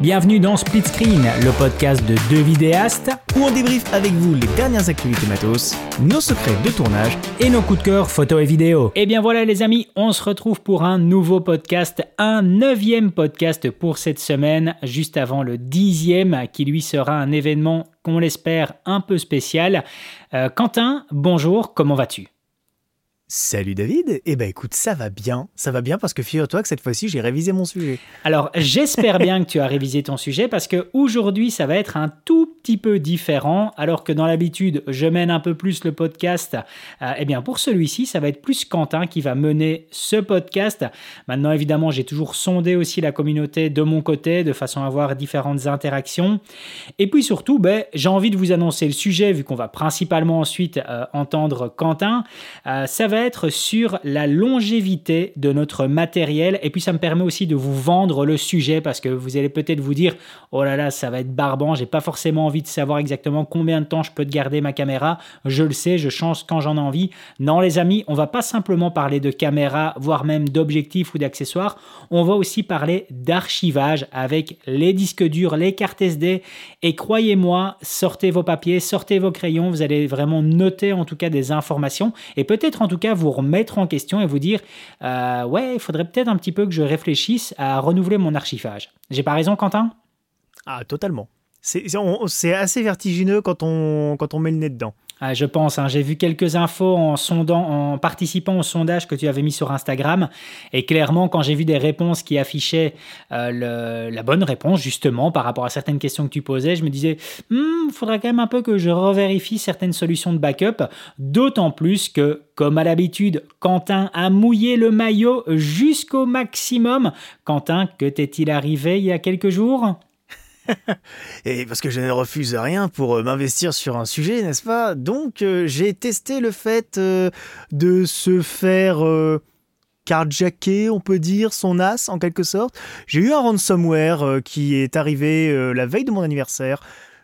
Bienvenue dans Split Screen, le podcast de deux vidéastes où on débriefe avec vous les dernières activités matos, nos secrets de tournage et nos coups de cœur photo et vidéo. Et eh bien voilà les amis, on se retrouve pour un nouveau podcast, un neuvième podcast pour cette semaine, juste avant le dixième qui lui sera un événement qu'on l'espère un peu spécial. Euh, Quentin, bonjour, comment vas-tu? Salut David, eh ben écoute, ça va bien, ça va bien parce que figure-toi que cette fois-ci j'ai révisé mon sujet. Alors j'espère bien que tu as révisé ton sujet parce que aujourd'hui ça va être un tout petit peu différent alors que dans l'habitude je mène un peu plus le podcast. Euh, eh bien pour celui-ci ça va être plus Quentin qui va mener ce podcast. Maintenant évidemment j'ai toujours sondé aussi la communauté de mon côté de façon à avoir différentes interactions. Et puis surtout ben, j'ai envie de vous annoncer le sujet vu qu'on va principalement ensuite euh, entendre Quentin. Euh, ça va sur la longévité de notre matériel. Et puis ça me permet aussi de vous vendre le sujet parce que vous allez peut-être vous dire oh là là ça va être barbant, j'ai pas forcément envie de savoir exactement combien de temps je peux garder ma caméra. Je le sais, je change quand j'en ai envie. Non les amis, on va pas simplement parler de caméra, voire même d'objectifs ou d'accessoires. On va aussi parler d'archivage avec les disques durs, les cartes SD. Et croyez-moi, sortez vos papiers, sortez vos crayons, vous allez vraiment noter en tout cas des informations et peut-être en tout cas vous remettre en question et vous dire euh, ouais, il faudrait peut-être un petit peu que je réfléchisse à renouveler mon archivage. J'ai pas raison, Quentin? Ah, totalement. C'est assez vertigineux quand on, quand on met le nez dedans. Ah, je pense. Hein. J'ai vu quelques infos en participant au sondage que tu avais mis sur Instagram. Et clairement, quand j'ai vu des réponses qui affichaient euh, la bonne réponse, justement, par rapport à certaines questions que tu posais, je me disais, il hmm, faudrait quand même un peu que je revérifie certaines solutions de backup. D'autant plus que, comme à l'habitude, Quentin a mouillé le maillot jusqu'au maximum. Quentin, que t'est-il arrivé il y a quelques jours? et parce que je ne refuse rien pour euh, m'investir sur un sujet, n'est-ce pas? Donc euh, j'ai testé le fait euh, de se faire carjacker, on peut dire, son as en quelque sorte. J'ai eu un ransomware qui est arrivé la veille de mon anniversaire.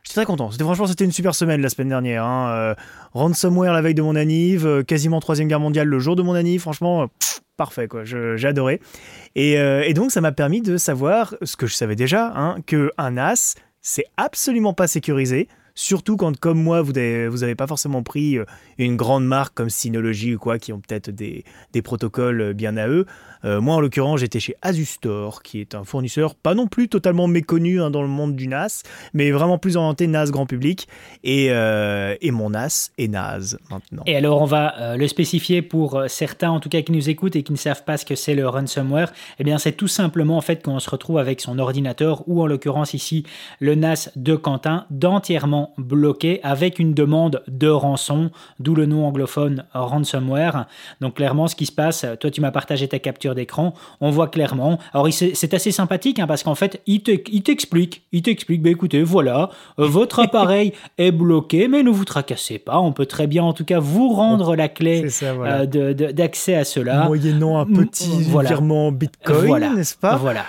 J'étais très content. C'était franchement, c'était une super semaine la semaine dernière. Hein. ransomware la veille de mon anniv, quasiment troisième guerre mondiale le jour de mon anniv. Franchement, parfait quoi. J'ai adoré. Euh, et, donc ça m'a permis de savoir ce que je savais déjà, hein, que un as c'est absolument pas sécurisé. Surtout quand, comme moi, vous n'avez pas forcément pris euh, une grande marque comme Synology ou quoi, qui ont peut-être des, protocoles bien à eux. Euh, moi, en l'occurrence, j'étais chez Asustor, qui est un fournisseur pas non plus totalement méconnu hein, dans le monde du NAS, mais vraiment plus orienté NAS grand public. Et, euh, mon NAS est NAS maintenant. Et alors, on va euh, le spécifier pour certains, en tout cas, qui nous écoutent et qui ne savent pas ce que c'est le ransomware. Eh bien, c'est tout simplement en fait qu'on se retrouve avec son ordinateur, ou en l'occurrence ici, le NAS de Quentin, d'entièrement bloqué avec une demande de rançon, d'où le nom anglophone ransomware. Donc, clairement, ce qui se passe, toi, tu m'as partagé ta capture d'écran, on voit clairement. Alors c'est assez sympathique hein, parce qu'en fait, il t'explique, il t'explique, bah, écoutez, voilà, euh, votre appareil est bloqué, mais ne vous tracassez pas, on peut très bien en tout cas vous rendre la clé euh, d'accès à cela. Moyennant un petit virement Bitcoin, n'est-ce pas? Voilà.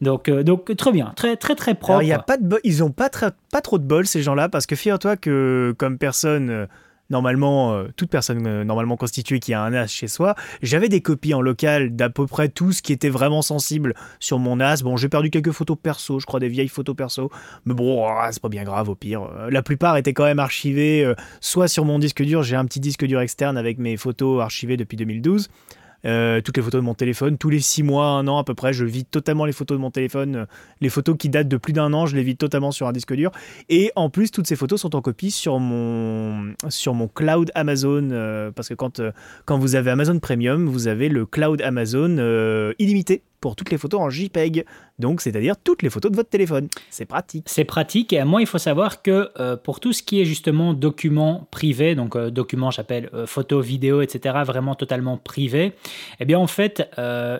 Donc, euh, donc très bien, très très très propre. y a pas de ils ont pas, pas trop de bol ces gens-là parce que figure-toi que comme personne normalement, euh, toute personne euh, normalement constituée qui a un NAS chez soi, j'avais des copies en local d'à peu près tout ce qui était vraiment sensible sur mon NAS. Bon, j'ai perdu quelques photos perso, je crois des vieilles photos perso, mais bon, ah, c'est pas bien grave au pire. Euh, la plupart étaient quand même archivées, soit sur mon disque dur, j'ai un petit disque dur externe avec mes photos archivées depuis 2012. Euh, toutes les photos de mon téléphone. Tous les six mois, un an à peu près, je vide totalement les photos de mon téléphone. Euh, les photos qui datent de plus d'un an, je les vide totalement sur un disque dur. Et en plus, toutes ces photos sont en copie sur mon, cloud Amazon. Euh, parce que quand vous avez Amazon Premium, vous avez le cloud Amazon illimité pour toutes les photos en JPEG, donc c'est-à-dire toutes les photos de votre téléphone. C'est pratique. C'est pratique, et moi il faut savoir que euh, pour tout ce qui est justement documents privés, donc euh, documents j'appelle euh, photos, vidéos, etc., vraiment totalement privés, eh bien en fait,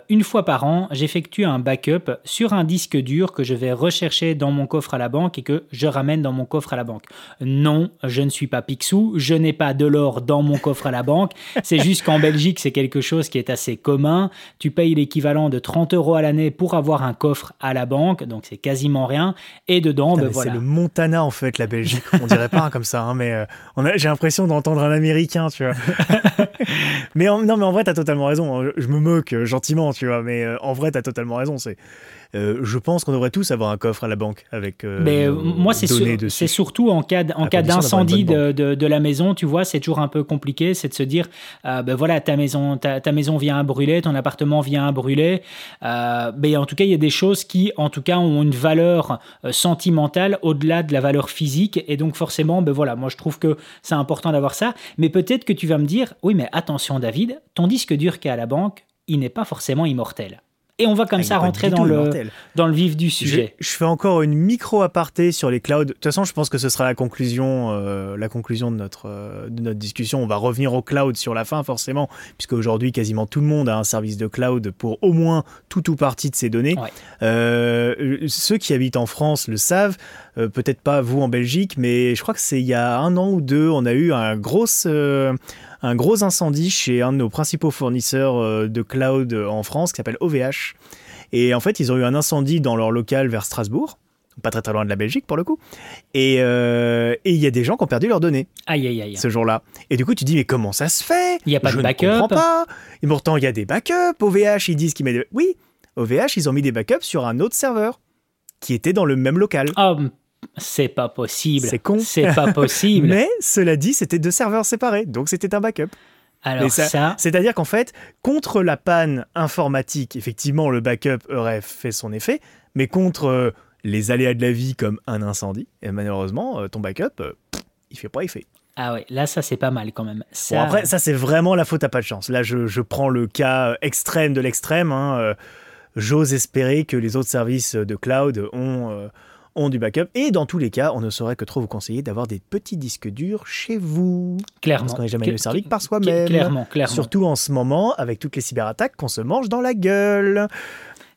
une fois par an, j'effectue un backup sur un disque dur que je vais rechercher dans mon coffre à la banque et que je ramène dans mon coffre à la banque. Non, je ne suis pas Picsou, je n'ai pas de l'or dans mon coffre à la banque, c'est juste qu'en Belgique c'est quelque chose qui est assez commun, tu payes l'équivalent de 30 euros à l'année pour avoir un coffre à la banque, donc c'est quasiment rien. Et dedans, ben C'est le Montana en fait, la Belgique. On dirait pas comme ça, hein, mais euh, j'ai l'impression d'entendre un Américain, tu vois. mais non, mais en vrai, tu as totalement raison. Hein. Je me moque euh, gentiment, tu vois, mais euh, en vrai, tu as totalement raison. C'est Euh, je pense qu'on devrait tous avoir un coffre à la banque avec. euh, Mais euh, moi, c'est sur- surtout en cas, en À une d'incendie de, de- de la maison, tu vois, c'est toujours un peu compliqué. C'est de se dire, euh, ben voilà, ta maison, ta, ta maison vient à brûler, ton appartement vient à brûler. Euh, ben, en tout cas, il y a des choses qui, en tout cas, ont une valeur sentimentale au-delà de la valeur physique. Et donc, forcément, ben voilà, moi, je trouve que c'est important d'avoir ça. Mais peut-être que tu vas me dire, oui, mais attention, David, ton disque dur qui est à la banque, il n'est pas forcément immortel. Et on va comme Ah, ça rentrer dans le, immortel. dans le vif du Je, sujet. je fais encore une micro aparté sur les clouds. De toute façon, je pense que ce sera la conclusion, euh, la conclusion de notre, euh, de notre discussion. On va revenir au cloud sur la fin, forcément, puisque aujourd'hui, quasiment tout le monde a un service de cloud pour au moins tout ou partie de ses données. Ouais. Euh, ceux qui habitent en France le savent, peut-être pas vous en Belgique, mais je crois que c'est il y a un an ou deux, on a eu un gros, un gros incendie chez un de nos principaux fournisseurs euh, de cloud en France qui s'appelle OVH. Et en fait, ils ont eu un incendie dans leur local vers Strasbourg, pas très très loin de la Belgique pour le coup. Et euh, et il y a des gens qui ont perdu leurs données Aïe, aïe, aïe. ce jour-là. Et du coup, tu dis, mais comment ça se fait? Il y a pas Je de ne backup. comprends pas. Et pourtant, il y a des backups. OVH, ils disent qu'ils mettent. des- Oui, OVH, ils ont mis des backups sur un autre serveur qui était dans le même local. Oh, c'est pas possible. C'est con. C'est pas possible. Mais cela dit, c'était deux serveurs séparés, donc c'était un backup. Alors ça- ça, C'est-à-dire qu'en fait, contre la panne informatique, effectivement, le backup aurait fait son effet, mais contre euh, les aléas de la vie comme un incendie, et malheureusement, euh, ton backup, euh, il fait pas effet. ah ouais, là ça c'est pas mal quand même. Ça, Bon, après, ça, c'est vraiment la faute à pas de chance. Là, je, je prends le cas extrême de l'extrême. hein, J'ose espérer que les autres services de cloud ont, ont du backup. Et dans tous les cas, on ne saurait que trop vous conseiller d'avoir des petits disques durs chez vous. clairement. Parce qu'on n'est jamais le servi que par soi-même. Clairement, clairement. Surtout en ce moment, avec toutes les cyberattaques qu'on se mange dans la gueule.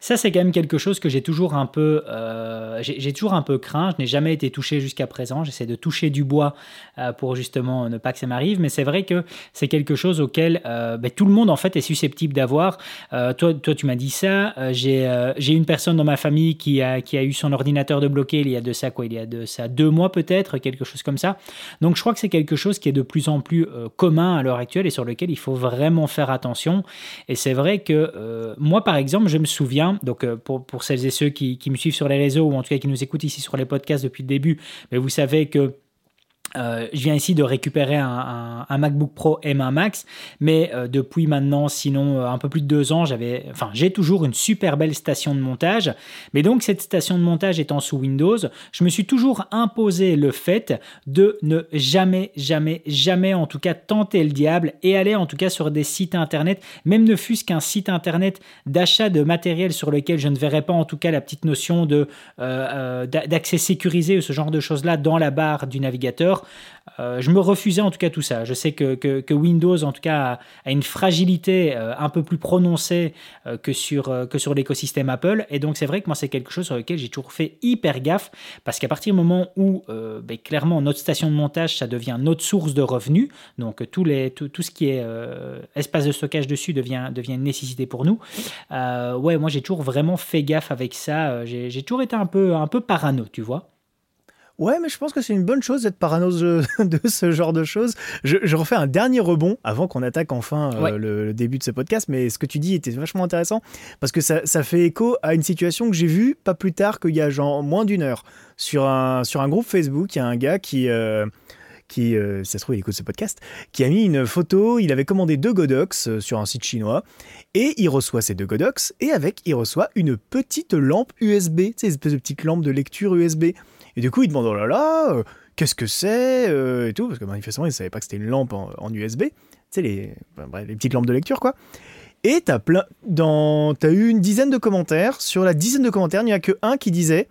Ça, c'est quand même quelque chose que j'ai toujours un peu, euh, j'ai toujours un peu craint. Je n'ai jamais été touché jusqu'à présent. J'essaie de toucher du bois euh, pour justement ne pas que ça m'arrive. Mais c'est vrai que c'est quelque chose auquel euh, ben, tout le monde en fait est susceptible d'avoir. Toi, toi, tu m'as dit ça. J'ai une personne dans ma famille qui a qui a eu son ordinateur de bloqué il y a de ça quoi, il y a de ça deux mois peut-être, quelque chose comme ça. Donc je crois que c'est quelque chose qui est de plus en plus commun à l'heure actuelle et sur lequel il faut vraiment faire attention. Et c'est vrai que moi, par exemple, je me souviens, donc euh, pour, celles et ceux qui, qui me suivent sur les réseaux ou en tout cas qui nous écoutent ici sur les podcasts depuis le début, mais vous savez que euh, je viens ici de récupérer un, MacBook Pro M1 Max, mais euh, depuis maintenant, sinon euh, un peu plus de deux ans, j'avais, enfin, j'ai toujours une super belle station de montage. Mais donc cette station de montage étant sous Windows, je me suis toujours imposé le fait de ne jamais, jamais, jamais, en tout cas, tenter le diable et aller en tout cas sur des sites internet, même ne fût-ce qu'un site internet d'achat de matériel sur lequel je ne verrais pas en tout cas la petite notion de d'a- d'accès sécurisé ou ce genre de choses-là dans la barre du navigateur. Euh, je me refusais en tout cas tout ça. Je sais que, Windows en tout cas a, une fragilité euh, un peu plus prononcée euh, que sur, sur l'écosystème Apple. Et donc c'est vrai que moi c'est quelque chose sur lequel j'ai toujours fait hyper gaffe parce qu'à partir du moment où ben, clairement notre station de montage ça devient notre source de revenus, donc tout, ce qui est espace de stockage dessus devient, devient une nécessité pour nous. Ouais, moi j'ai toujours vraiment fait gaffe avec ça. J'ai toujours été un peu, un peu parano, tu vois. Ouais, mais je pense que c'est une bonne chose d'être parano de de ce genre de choses. Je, je refais un dernier rebond avant qu'on attaque enfin euh, Ouais. le, le début de ce podcast, mais ce que tu dis était vachement intéressant parce que ça, ça fait écho à une situation que j'ai vue pas plus tard qu'il y a genre moins d'une heure sur un, sur un groupe Facebook. Il y a un gars qui. euh, qui, euh, ça se trouve, il écoute ce podcast, qui a mis une photo, il avait commandé deux Godox euh, sur un site chinois, et il reçoit ces deux Godox, et avec, il reçoit une petite lampe USB, tu sais, une espèce de petite lampe de lecture USB. Et du coup, il demande, oh là là, euh, qu'est-ce que c'est euh, Et tout, parce que manifestement, il ne savait pas que c'était une lampe en, en USB, tu sais, les, enfin, bref, les petites lampes de lecture, quoi. Et t'as plein, dans, t'as eu une dizaine de commentaires. Sur la dizaine de commentaires, il n'y a que un qui disait,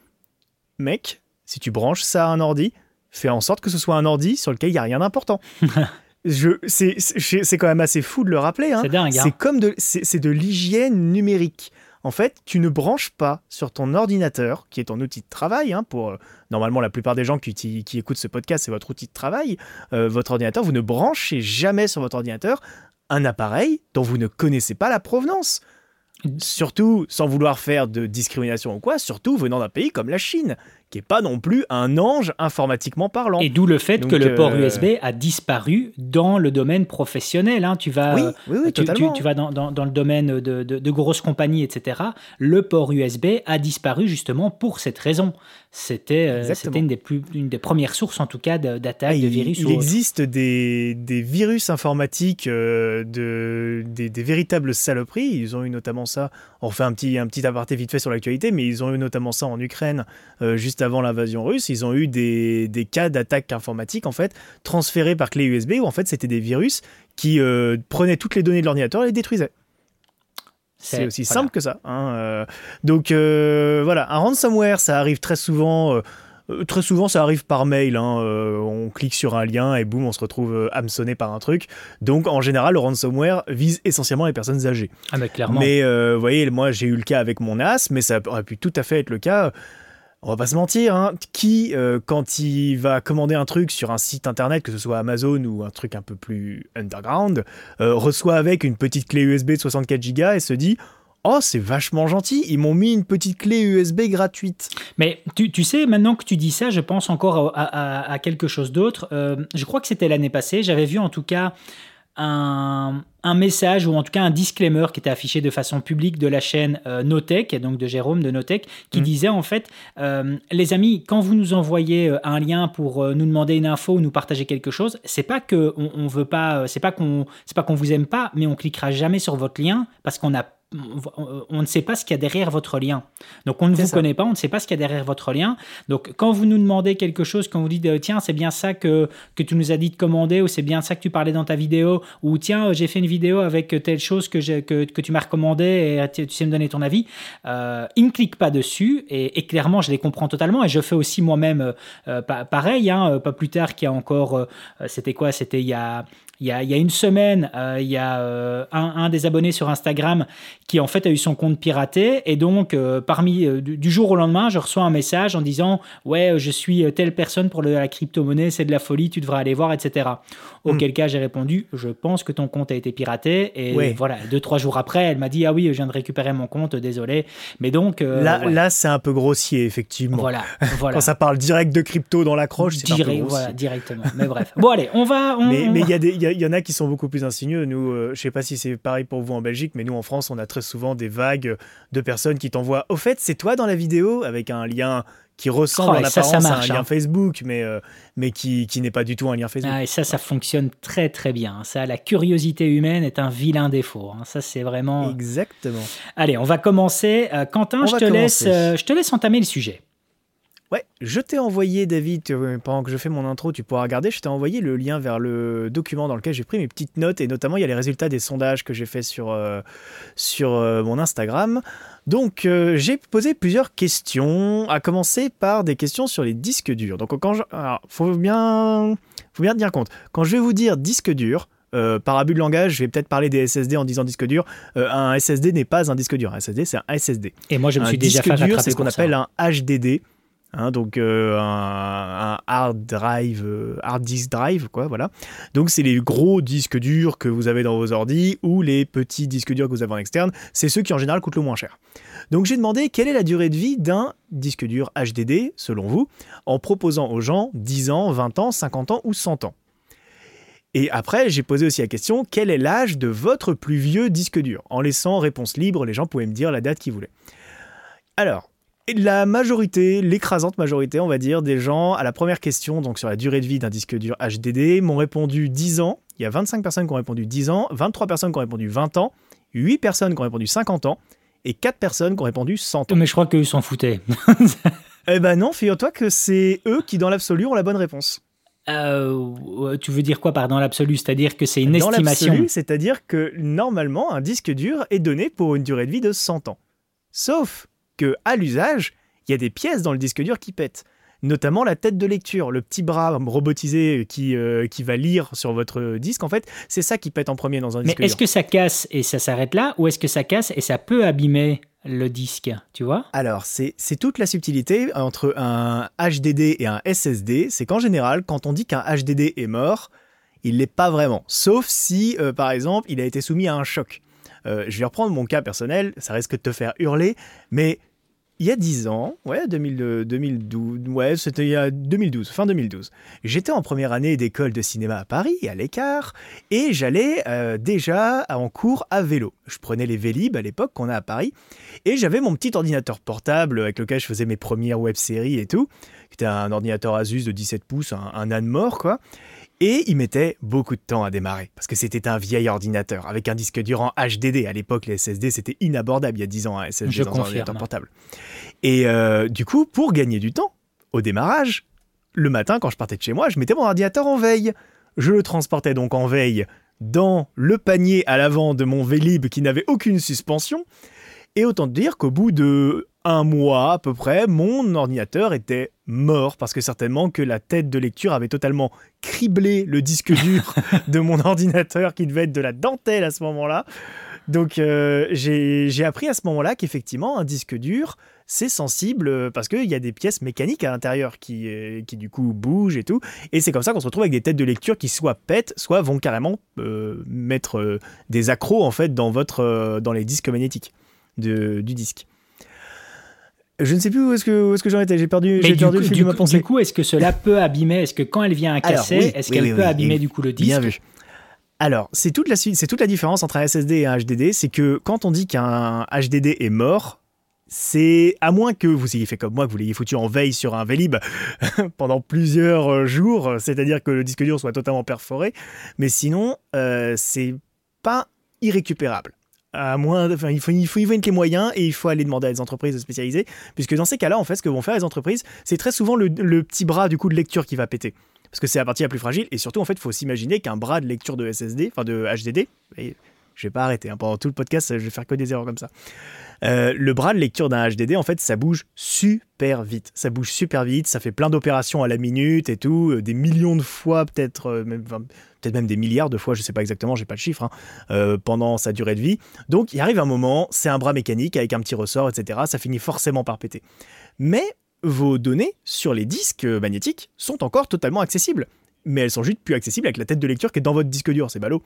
mec, si tu branches ça à un ordi, fais en sorte que ce soit un ordi sur lequel il n'y a rien d'important. Je, c'est, c'est c'est quand même assez fou de le rappeler. Hein. C'est dingue. hein. C'est comme de, c'est, c'est de l'hygiène numérique. En fait, tu ne branches pas sur ton ordinateur, qui est ton outil de travail, hein, pour euh, normalement la plupart des gens qui, écoutent ce podcast, c'est votre outil de travail, euh, votre ordinateur, vous ne branchez jamais sur votre ordinateur un appareil dont vous ne connaissez pas la provenance. Surtout, sans vouloir faire de discrimination ou quoi, surtout venant d'un pays comme la Chine, qui est pas non plus un ange informatiquement parlant. Et d'où le fait que le port USB a disparu dans le domaine professionnel. Hein. Tu vas, oui, tu, tu, vas dans, dans, le domaine de, de, grosses compagnies, etc. Le port USB a disparu justement pour cette raison. C'était une, des plus, une des premières sources, en tout cas, d'attaques de virus. Il, existe des, des, virus informatiques, de, des, des, véritables saloperies. Ils ont eu notamment ça. On refait un petit, un petit aparté vite fait sur l'actualité, mais ils ont eu notamment ça en Ukraine juste avant l'invasion russe, ils ont eu des, cas d'attaque informatique en fait transférés par clé USB où en fait c'était des virus qui euh, prenaient toutes les données de l'ordinateur et les détruisaient. C'est aussi simple que ça. Hein, euh. donc euh, voilà, un ransomware, ça arrive très souvent. très souvent, ça arrive par mail. Hein, on clique sur un lien et boum, on se retrouve hameçonné par un truc. Donc, en général, le ransomware vise essentiellement les personnes âgées. Ah, mais clairement. Mais vous voyez, moi, j'ai eu le cas avec mon NAS, mais ça aurait pu tout à fait être le cas on va pas se mentir, hein, qui, euh, quand il va commander un truc sur un site internet, que ce soit Amazon ou un truc un peu plus underground, euh, reçoit avec une petite clé USB de 64 Go et se dit Oh, c'est vachement gentil, ils m'ont mis une petite clé USB gratuite. Mais tu, sais, maintenant que tu dis ça, je pense encore à, quelque chose d'autre. Euh, je crois que c'était l'année passée, j'avais vu en tout cas un, message ou en tout cas un disclaimer qui était affiché de façon publique de la chaîne euh, Notech, donc de Jérôme de Notech, qui mm. disait en fait euh, les amis, quand vous nous envoyez euh, un lien pour nous demander une info ou nous partager quelque chose, c'est pas que on, veut pas, c'est pas qu'on c'est pas qu'on vous aime pas, mais on cliquera jamais sur votre lien parce qu'on a on ne sait pas ce qu'il y a derrière votre lien. Donc on ne vous connaît pas, on ne sait pas ce qu'il y a derrière votre lien. Donc quand vous nous demandez quelque chose, quand vous dites euh, tiens c'est bien ça que, que tu nous as dit de commander ou c'est bien ça que tu parlais dans ta vidéo ou tiens j'ai fait une vidéo avec telle chose que, que, que tu m'as recommandé et euh, tu, sais me donner ton avis, euh, ils ne cliquent pas dessus et, clairement je les comprends totalement et je fais aussi moi-même pareil, hein, pas plus tard qu'il y a encore, c'était quoi C'était il y a il y, a, une semaine, euh, il y a euh, un, des abonnés sur Instagram qui en fait a eu son compte piraté et donc euh, parmi du, jour au lendemain, je reçois un message en disant ouais je suis telle personne pour la crypto-monnaie, c'est de la folie, tu devrais aller voir, etc. Auquel hmm. cas j'ai répondu je pense que ton compte a été piraté et voilà deux trois jours après elle m'a dit ah oui je viens de récupérer mon compte, désolé. Mais donc là là c'est un peu grossier effectivement. Voilà, voilà. Quand ça parle direct de crypto dans l'accroche, c'est un peu grossier. Voilà directement. Mais bref. Bon allez on va. mais il y a des y, en a qui sont beaucoup plus insigneux. Nous, je euh, je sais pas si c'est pareil pour vous en Belgique, mais nous en France, on a très souvent des vagues de personnes qui t'envoient. Au fait, c'est toi dans la vidéo avec un lien qui ressemble oh, en apparence à un lien hein. Facebook, mais, euh, mais qui, qui n'est pas du tout un lien Facebook. Ah, et ça, ça fonctionne très très bien. Ça, la curiosité humaine est un vilain défaut. Hein. Ça, c'est vraiment. Exactement. Allez, on va commencer. Euh, Quentin, je te, laisse, je te laisse entamer le sujet. Ouais, je t'ai envoyé, David, pendant que je fais mon intro, tu pourras regarder, je t'ai envoyé le lien vers le document dans lequel j'ai pris mes petites notes, et notamment il y a les résultats des sondages que j'ai fait sur, euh, sur euh, mon Instagram. Donc euh, j'ai posé plusieurs questions, à commencer par des questions sur les disques durs. Donc quand je... faut bien, faut bien tenir compte. Quand je vais vous dire disque dur, par abus de langage, je vais peut-être parler des SSD en disant disque dur. un SSD n'est pas un disque dur. Un SSD, c'est un SSD. Et moi, je me suis déjà fait dur, c'est ce qu'on appelle un HDD. Hein, donc euh, un, hard drive, euh, hard disk drive, quoi, voilà. Donc c'est les gros disques durs que vous avez dans vos ordi ou les petits disques durs que vous avez en externe. C'est ceux qui en général coûtent le moins cher. Donc j'ai demandé quelle est la durée de vie d'un disque dur HDD, selon vous, en proposant aux gens 10 ans, 20 ans, 50 ans ou 100 ans. Et après, j'ai posé aussi la question, quel est l'âge de votre plus vieux disque dur? En laissant réponse libre, les gens pouvaient me dire la date qu'ils voulaient. Alors, la majorité, l'écrasante majorité, on va dire, des gens, à la première question, donc sur la durée de vie d'un disque dur HDD, m'ont répondu 10 ans. Il y a 25 personnes qui ont répondu 10 ans, 23 personnes qui ont répondu 20 ans, 8 personnes qui ont répondu 50 ans, et 4 personnes qui ont répondu 100 ans. Mais je crois qu'eux s'en foutaient. eh ben non, figure-toi que c'est eux qui, dans l'absolu, ont la bonne réponse. Euh, tu veux dire quoi par dans l'absolu? C'est-à-dire que c'est une dans estimation C'est-à-dire que normalement, un disque dur est donné pour une durée de vie de 100 ans. Sauf que à l'usage, il y a des pièces dans le disque dur qui pètent. Notamment la tête de lecture, le petit bras robotisé qui, euh, qui va lire sur votre disque, en fait, c'est ça qui pète en premier dans un disque dur. Mais est-ce que ça casse et ça s'arrête là, ou est-ce que ça casse et ça peut abîmer le disque, tu vois? Alors, c'est toute la subtilité entre un HDD et un SSD, c'est qu'en général, quand on dit qu'un HDD est mort, il l'est pas vraiment. Sauf si, euh, par exemple, il a été soumis à un choc. Euh, je vais reprendre mon cas personnel, ça risque de te faire hurler, mais il y a 10 ans, ouais, 2000, 2012, ouais, c'était il y a 2012, fin 2012. J'étais en première année d'école de cinéma à Paris, à l'écart, et j'allais euh, déjà en cours à vélo. Je prenais les Vélib à l'époque qu'on a à Paris, et j'avais mon petit ordinateur portable avec lequel je faisais mes premières web-séries et tout, qui était un ordinateur Asus de 17 pouces, un, un âne mort, quoi. Et il mettait beaucoup de temps à démarrer, parce que c'était un vieil ordinateur, avec un disque dur en HDD. À l'époque, les SSD, c'était inabordable il y a 10 ans, un SSD Je dans un ordinateur portable. Et euh, du coup, pour gagner du temps, au démarrage, le matin, quand je partais de chez moi, je mettais mon ordinateur en veille. Je le transportais donc en veille dans le panier à l'avant de mon Vélib qui n'avait aucune suspension. Et autant dire qu'au bout de un mois à peu près, mon ordinateur était mort parce que certainement que la tête de lecture avait totalement criblé le disque dur de mon ordinateur qui devait être de la dentelle à ce moment-là. Donc euh, j'ai appris à ce moment-là qu'effectivement un disque dur c'est sensible euh, parce qu'il y a des pièces mécaniques à l'intérieur qui, euh, qui du coup bougent et tout. Et c'est comme ça qu'on se retrouve avec des têtes de lecture qui soit pètent, soit vont carrément euh, mettre euh, des accros en fait dans, votre, dans les disques magnétiques de- du disque. Je ne sais plus où est-ce que, est-ce que j'en étais, j'ai perdu, Mais j'ai du perdu coup, le fil de ma coup- pensée. du coup, est-ce que cela peut abîmer Est-ce que quand elle vient à casser, oui, est-ce oui, qu'elle oui, peut abîmer du coup le disque Bien vu. Alors, c'est toute, la, suite- c'est toute la différence entre un SSD et un HDD, c'est que quand on dit qu'un HDD est mort, c'est à moins que vous ayez fait comme moi, que vous l'ayez foutu en veille sur un Vélib pendant plusieurs euh, jours, c'est-à-dire que le disque dur soit totalement perforé, mais sinon, euh, c'est pas irrécupérable. Il faut, il y les moyens et il faut aller demander à des entreprises spécialisées, puisque dans ces cas-là, en fait, ce que vont faire les entreprises, c'est très souvent le, petit bras du coup de lecture qui va péter. Parce que c'est la partie la plus fragile et surtout en fait il faut s'imaginer qu'un bras de lecture de SSD enfin de HDD je vais pas arrêter hein, pendant tout le podcast je vais faire que des erreurs comme ça. Euh, le bras de lecture d'un HDD en fait ça bouge super vite. Ça bouge super vite ça fait plein d'opérations à la minute et tout euh, des millions de fois peut-être euh, même enfin, peut-être même des milliards de fois je sais pas exactement j'ai pas le chiffre hein, euh, pendant sa durée de vie. Donc il arrive un moment c'est un bras mécanique avec un petit ressort etc ça finit forcément par péter. Mais vos données sur les disques magnétiques sont encore totalement accessibles. Mais elles sont juste plus accessibles avec la tête de lecture qui est dans votre disque dur, c'est ballot.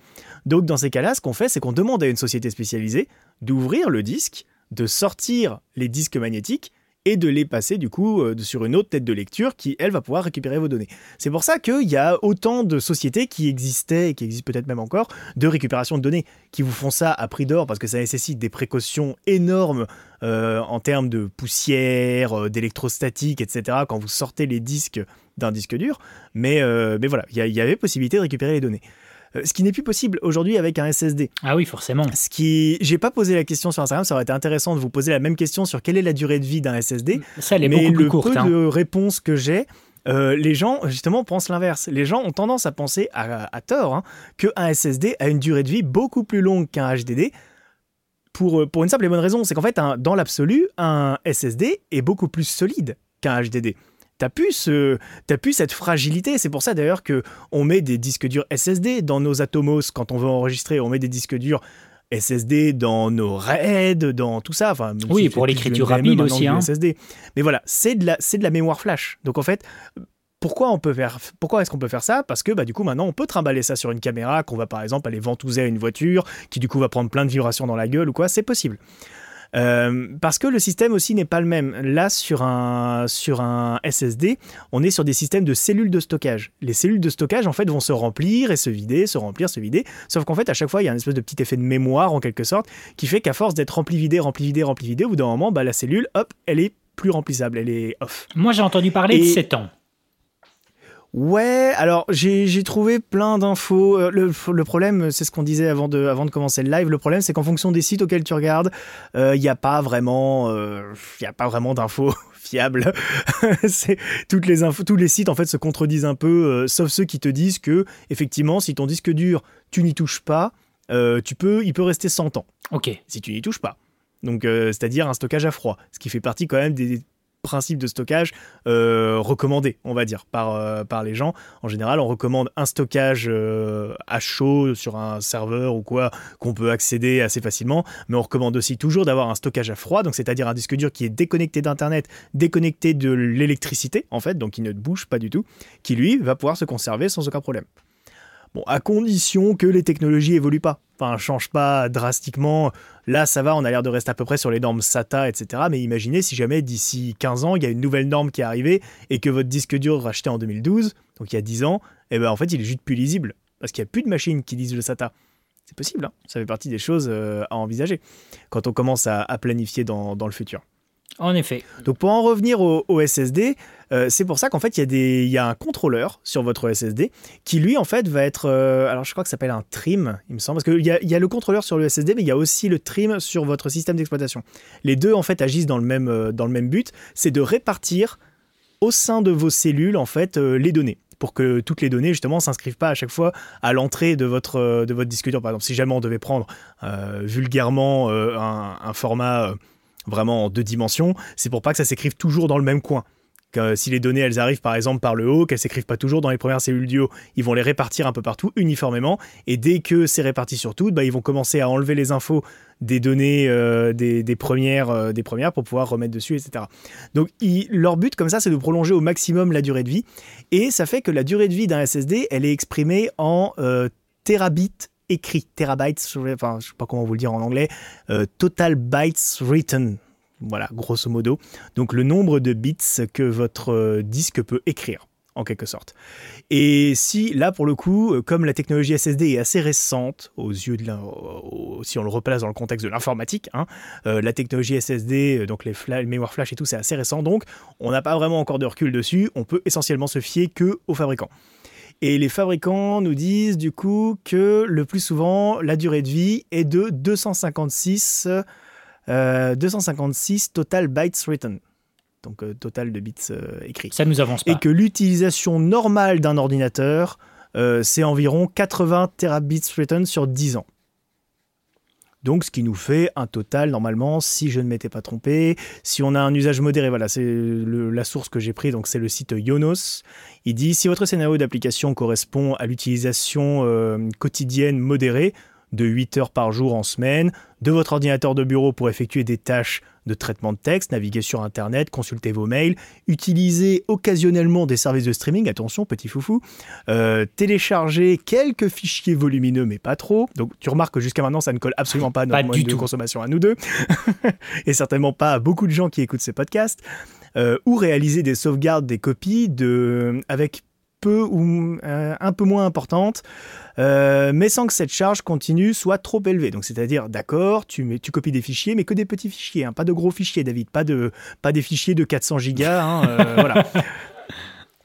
Donc dans ces cas-là, ce qu'on fait, c'est qu'on demande à une société spécialisée d'ouvrir le disque, de sortir les disques magnétiques et de les passer du coup euh, sur une autre tête de lecture qui, elle, va pouvoir récupérer vos données. C'est pour ça qu'il y a autant de sociétés qui existaient et qui existent peut-être même encore de récupération de données qui vous font ça à prix d'or parce que ça nécessite des précautions énormes euh, en termes de poussière, euh, d'électrostatique, etc. quand vous sortez les disques d'un disque dur. Mais, euh, mais voilà, il y, avait possibilité de récupérer les données. Euh, ce qui n'est plus possible aujourd'hui avec un SSD. Ah oui, forcément. Ce qui, j'ai pas posé la question sur Instagram, ça aurait été intéressant de vous poser la même question sur quelle est la durée de vie d'un SSD. Ça, elle est mais beaucoup plus le courte. peu hein. de réponses que j'ai, euh, les gens justement pensent l'inverse. Les gens ont tendance à penser à, à tort hein, qu'un SSD a une durée de vie beaucoup plus longue qu'un HDD. Pour, pour une simple et bonne raison, c'est qu'en fait, un- dans l'absolu, un SSD est beaucoup plus solide qu'un HDD. T'as plus, ce- t'as plus cette fragilité. C'est pour ça d'ailleurs que on met des disques durs SSD dans nos Atomos quand on veut enregistrer. On met des disques durs SSD dans nos RAID, dans tout ça. Enfin, Oui, si pour l'écriture rapide aussi, hein. SSD. Mais voilà, c'est de la, c'est de la mémoire flash. Donc en fait, pourquoi on peut faire, pourquoi est-ce qu'on peut faire ça? Parce que bah du coup maintenant on peut trimballer ça sur une caméra qu'on va par exemple aller ventouser à une voiture, qui du coup va prendre plein de vibrations dans la gueule ou quoi. C'est possible. Euh, parce que le système aussi n'est pas le même. Là, sur un, sur un SSD, on est sur des systèmes de cellules de stockage. Les cellules de stockage, en fait, vont se remplir et se vider, se remplir, se vider. Sauf qu'en fait, à chaque fois, il y a un espèce de petit effet de mémoire, en quelque sorte, qui fait qu'à force d'être rempli, vidé, rempli, vidé, rempli, vidé, au bout d'un moment, bah, la cellule, hop, elle est plus remplissable, elle est off. Moi, j'ai entendu parler de Et- 7 ans. Ouais, alors j'ai trouvé plein d'infos. Euh, Le, le problème, c'est ce qu'on disait avant de, avant de commencer le live. Le problème, c'est qu'en fonction des sites auxquels tu regardes, il n'y a pas vraiment, euh, y a pas vraiment d'infos fiables. toutes les infos, tous les sites en fait se contredisent un peu, euh, sauf ceux qui te disent que effectivement, si ton disque dur, tu n'y touches pas, euh, tu peux, il peut rester 100 ans Ok. si tu n'y touches pas. Donc, euh, c'est-à-dire un stockage à froid, ce qui fait partie quand même des principes de stockage euh, recommandés, on va dire, par, euh, par les gens. En général, on recommande un stockage euh, à chaud sur un serveur ou quoi qu'on peut accéder assez facilement, mais on recommande aussi toujours d'avoir un stockage à froid, donc c'est-à-dire un disque dur qui est déconnecté d'Internet, déconnecté de l'électricité, en fait, donc qui ne bouge pas du tout, qui lui va pouvoir se conserver sans aucun problème. Bon, à condition que les technologies évoluent pas. Enfin, changent pas drastiquement. Là, ça va, on a l'air de rester à peu près sur les normes SATA, etc. Mais imaginez si jamais d'ici 15 ans, il y a une nouvelle norme qui est arrivée et que votre disque dur racheté en 2012, donc il y a 10 ans, eh ben en fait, il est juste plus lisible parce qu'il n'y a plus de machines qui lisent le SATA. C'est possible, hein ça fait partie des choses euh, à envisager quand on commence à, planifier dans, dans le futur. En effet. Donc pour en revenir au, SSD, euh, c'est pour ça qu'en fait il y, a un contrôleur sur votre SSD qui lui en fait va être, euh, alors je crois que ça s'appelle un trim, il me semble, parce qu'il y a, y a le contrôleur sur le SSD, mais il y a aussi le trim sur votre système d'exploitation. Les deux en fait agissent dans le même, euh, dans le même but, c'est de répartir au sein de vos cellules en fait les données pour que toutes les données justement s'inscrivent pas à chaque fois à l'entrée de votre, de votre disque dur. Par exemple, si jamais on devait prendre vulgairement un, format vraiment en deux dimensions, c'est pour pas que ça s'écrive toujours dans le même coin. Que, si les données elles arrivent par exemple par le haut, qu'elles s'écrivent pas toujours dans les premières cellules du haut, ils vont les répartir un peu partout uniformément et dès que c'est réparti sur toutes, bah, ils vont commencer à enlever les infos des données euh, des, premières, euh, des premières pour pouvoir remettre dessus, etc. Donc leur but comme ça c'est de prolonger au maximum la durée de vie et ça fait que la durée de vie d'un SSD elle est exprimée en euh, terabits écrit, terabytes, enfin, je sais pas comment vous le dire en anglais, euh, total bytes written. Voilà, grosso modo. Donc le nombre de bits que votre euh, disque peut écrire en quelque sorte. Et si là pour le coup, euh, comme la technologie SSD est assez récente aux yeux de si on le replace dans le contexte de l'informatique, hein, la technologie SSD, donc les, les mémoires flash et tout, c'est assez récent, donc on n'a pas vraiment encore de recul dessus. On peut essentiellement se fier que aux fabricants. Et les fabricants nous disent du coup que le plus souvent, la durée de vie est de 256, 256 euh, total bytes written. Donc euh, total de bits euh, écrits. Ça nous avance pas. Et que l'utilisation normale d'un ordinateur, c'est environ 80 terabits written sur 10 ans. Donc, ce qui nous fait un total, normalement, si je ne m'étais pas trompé, si on a un usage modéré, voilà, c'est la source que j'ai pris, donc c'est le site Yonos. Il dit si votre scénario d'application correspond à l'utilisation euh, quotidienne modérée, de 8 heures par jour en semaine, de votre ordinateur de bureau pour effectuer des tâches de traitement de texte, naviguer sur Internet, consulter vos mails, utiliser occasionnellement des services de streaming, attention petit foufou, euh, télécharger quelques fichiers volumineux mais pas trop. Donc tu remarques que jusqu'à maintenant ça ne colle absolument pas à notre mode de consommation à nous deux, et certainement pas à beaucoup de gens qui écoutent ces podcasts. Euh, ou réaliser des sauvegardes des copies de, avec peu ou euh, un peu moins importante, euh, mais sans que cette charge continue soit trop élevée. Donc c'est-à-dire, d'accord, tu, tu copies des fichiers, mais que des petits fichiers, hein, pas de gros fichiers, David, pas, de, pas des fichiers de 400 gigas. Hein, euh, voilà.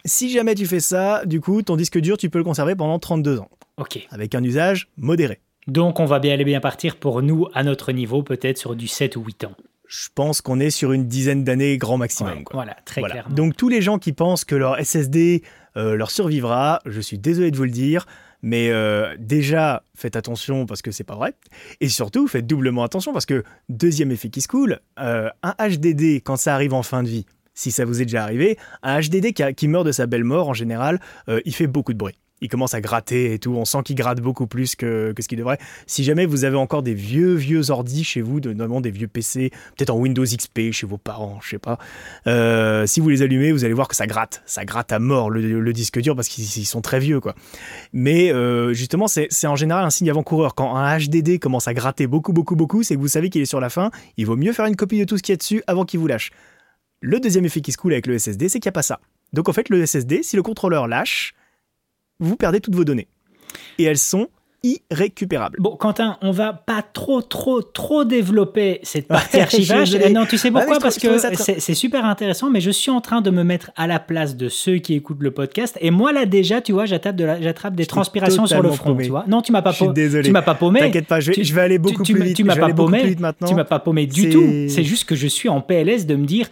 Si jamais tu fais ça, du coup, ton disque dur, tu peux le conserver pendant 32 ans. Ok. Avec un usage modéré. Donc on va bien aller bien partir pour nous, à notre niveau, peut-être sur du 7 ou 8 ans je pense qu'on est sur une dizaine d'années grand maximum. Voilà, très clairement. Donc tous les gens qui pensent que leur SSD leur survivra, je suis désolé de vous le dire, mais euh, déjà faites attention parce que c'est pas vrai, et surtout faites doublement attention parce que deuxième effet qui se coule, euh, un HDD quand ça arrive en fin de vie, si ça vous est déjà arrivé, un HDD qui meurt de sa belle mort en général, il fait beaucoup de bruit il commence à gratter et tout. On sent qu'il gratte beaucoup plus que, ce qu'il devrait. Si jamais vous avez encore des vieux, vieux ordi chez vous, notamment des vieux PC, peut-être en Windows XP chez vos parents, je sais pas, euh, si vous les allumez, vous allez voir que ça gratte. Ça gratte à mort le, disque dur parce qu'ils sont très vieux, quoi. Mais euh, justement, c'est en général un signe avant-coureur. Quand un HDD commence à gratter beaucoup, beaucoup, beaucoup, c'est que vous savez qu'il est sur la fin. Il vaut mieux faire une copie de tout ce qu'il y a dessus avant qu'il vous lâche. Le deuxième effet qui se coule avec le SSD, c'est qu'il n'y a pas ça. Donc en fait, le SSD, si le contrôleur lâche, vous perdez toutes vos données. Et elles sont irrécupérables. Bon, Quentin, on va pas trop, trop, trop développer cette partie archivage. Non, tu sais pourquoi? Parce que c'est super intéressant, mais je suis en train de me mettre à la place de ceux qui écoutent le podcast. Et moi, là, déjà, tu vois, j'attrape de des transpirations sur le front. Tu vois non, tu m'as pas paumé. Désolé. Tu m'as pas paumé. T'inquiète pas, je vais, aller beaucoup plus vite. Tu m'as pas paumé. Tu m'as pas paumé du tout. C'est juste que je suis en PLS de me dire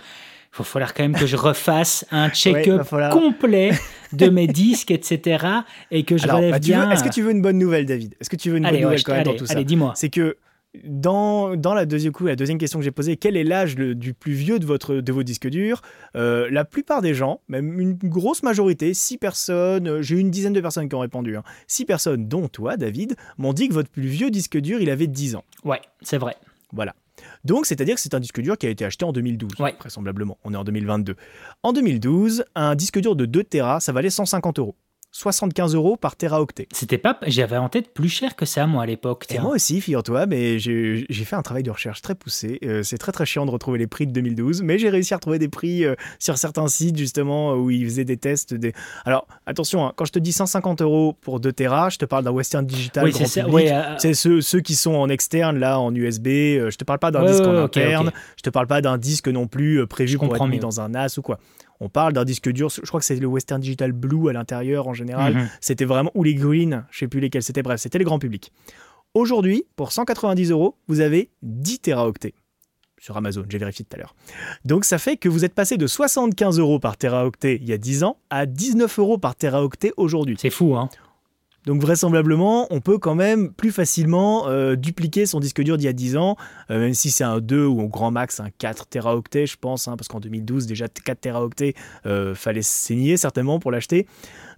il va falloir quand même que je refasse un check-up complet de mes disques, etc. Et que je relève bah, bien. Est-ce que tu veux une bonne nouvelle, David? Est-ce que tu veux une bonne nouvelle quand même dans tout ça? Allez, dis-moi. C'est que dans, dans la, deuxième, coup, la deuxième question que j'ai posée, quel est l'âge du plus vieux de, votre, de vos disques durs? Euh, La plupart des gens, même une grosse majorité, six personnes, euh, j'ai eu une dizaine de personnes qui ont répondu, hein, six personnes, dont toi, David, m'ont dit que votre plus vieux disque dur, il avait 10 ans. Ouais, c'est vrai. Voilà. Donc, c'est-à-dire que c'est un disque dur qui a été acheté en 2012, vraisemblablement. On est en 2022. En 2012, un disque dur de 2 Tera, ça valait 150 euros. 75 euros par teraoctet. C'était pas, j'avais en tête plus cher que ça moi à l'époque. Et moi aussi, figure-toi, mais j'ai fait un travail de recherche très poussé. Euh, c'est très très chiant de retrouver les prix de 2012, mais j'ai réussi à retrouver des prix euh, sur certains sites justement où ils faisaient des tests. Des... Alors attention, hein, quand je te dis 150 euros pour 2 Tera, je te parle d'un Western Digital Oui, c'est euh, C'est ceux, ceux qui sont en externe, là, en USB. je te parle pas d'un Ouais, disque ouais, en ouais, ok, interne. ok. Je te parle pas d'un disque non plus prévu pour être mis mieux. dans un NAS ou quoi. On parle d'un disque dur. Je crois que c'est le Western Digital Blue à l'intérieur en général. Mhm. C'était vraiment ou les Green. Je sais plus lesquels c'était. Bref, c'était le grand public. Aujourd'hui, pour 190 euros, vous avez 10 teraoctets sur Amazon. J'ai vérifié tout à l'heure. Donc ça fait que vous êtes passé de 75 euros par teraoctet il y a 10 ans à 19 euros par teraoctet aujourd'hui. C'est fou, hein. Donc vraisemblablement, on peut quand même plus facilement euh, dupliquer son disque dur d'il y a 10 ans, euh, même si c'est un 2 ou au grand max un 4 teraoctets, je pense, hein, parce qu'en 2012, déjà 4 teraoctets, euh, fallait saigner certainement pour l'acheter.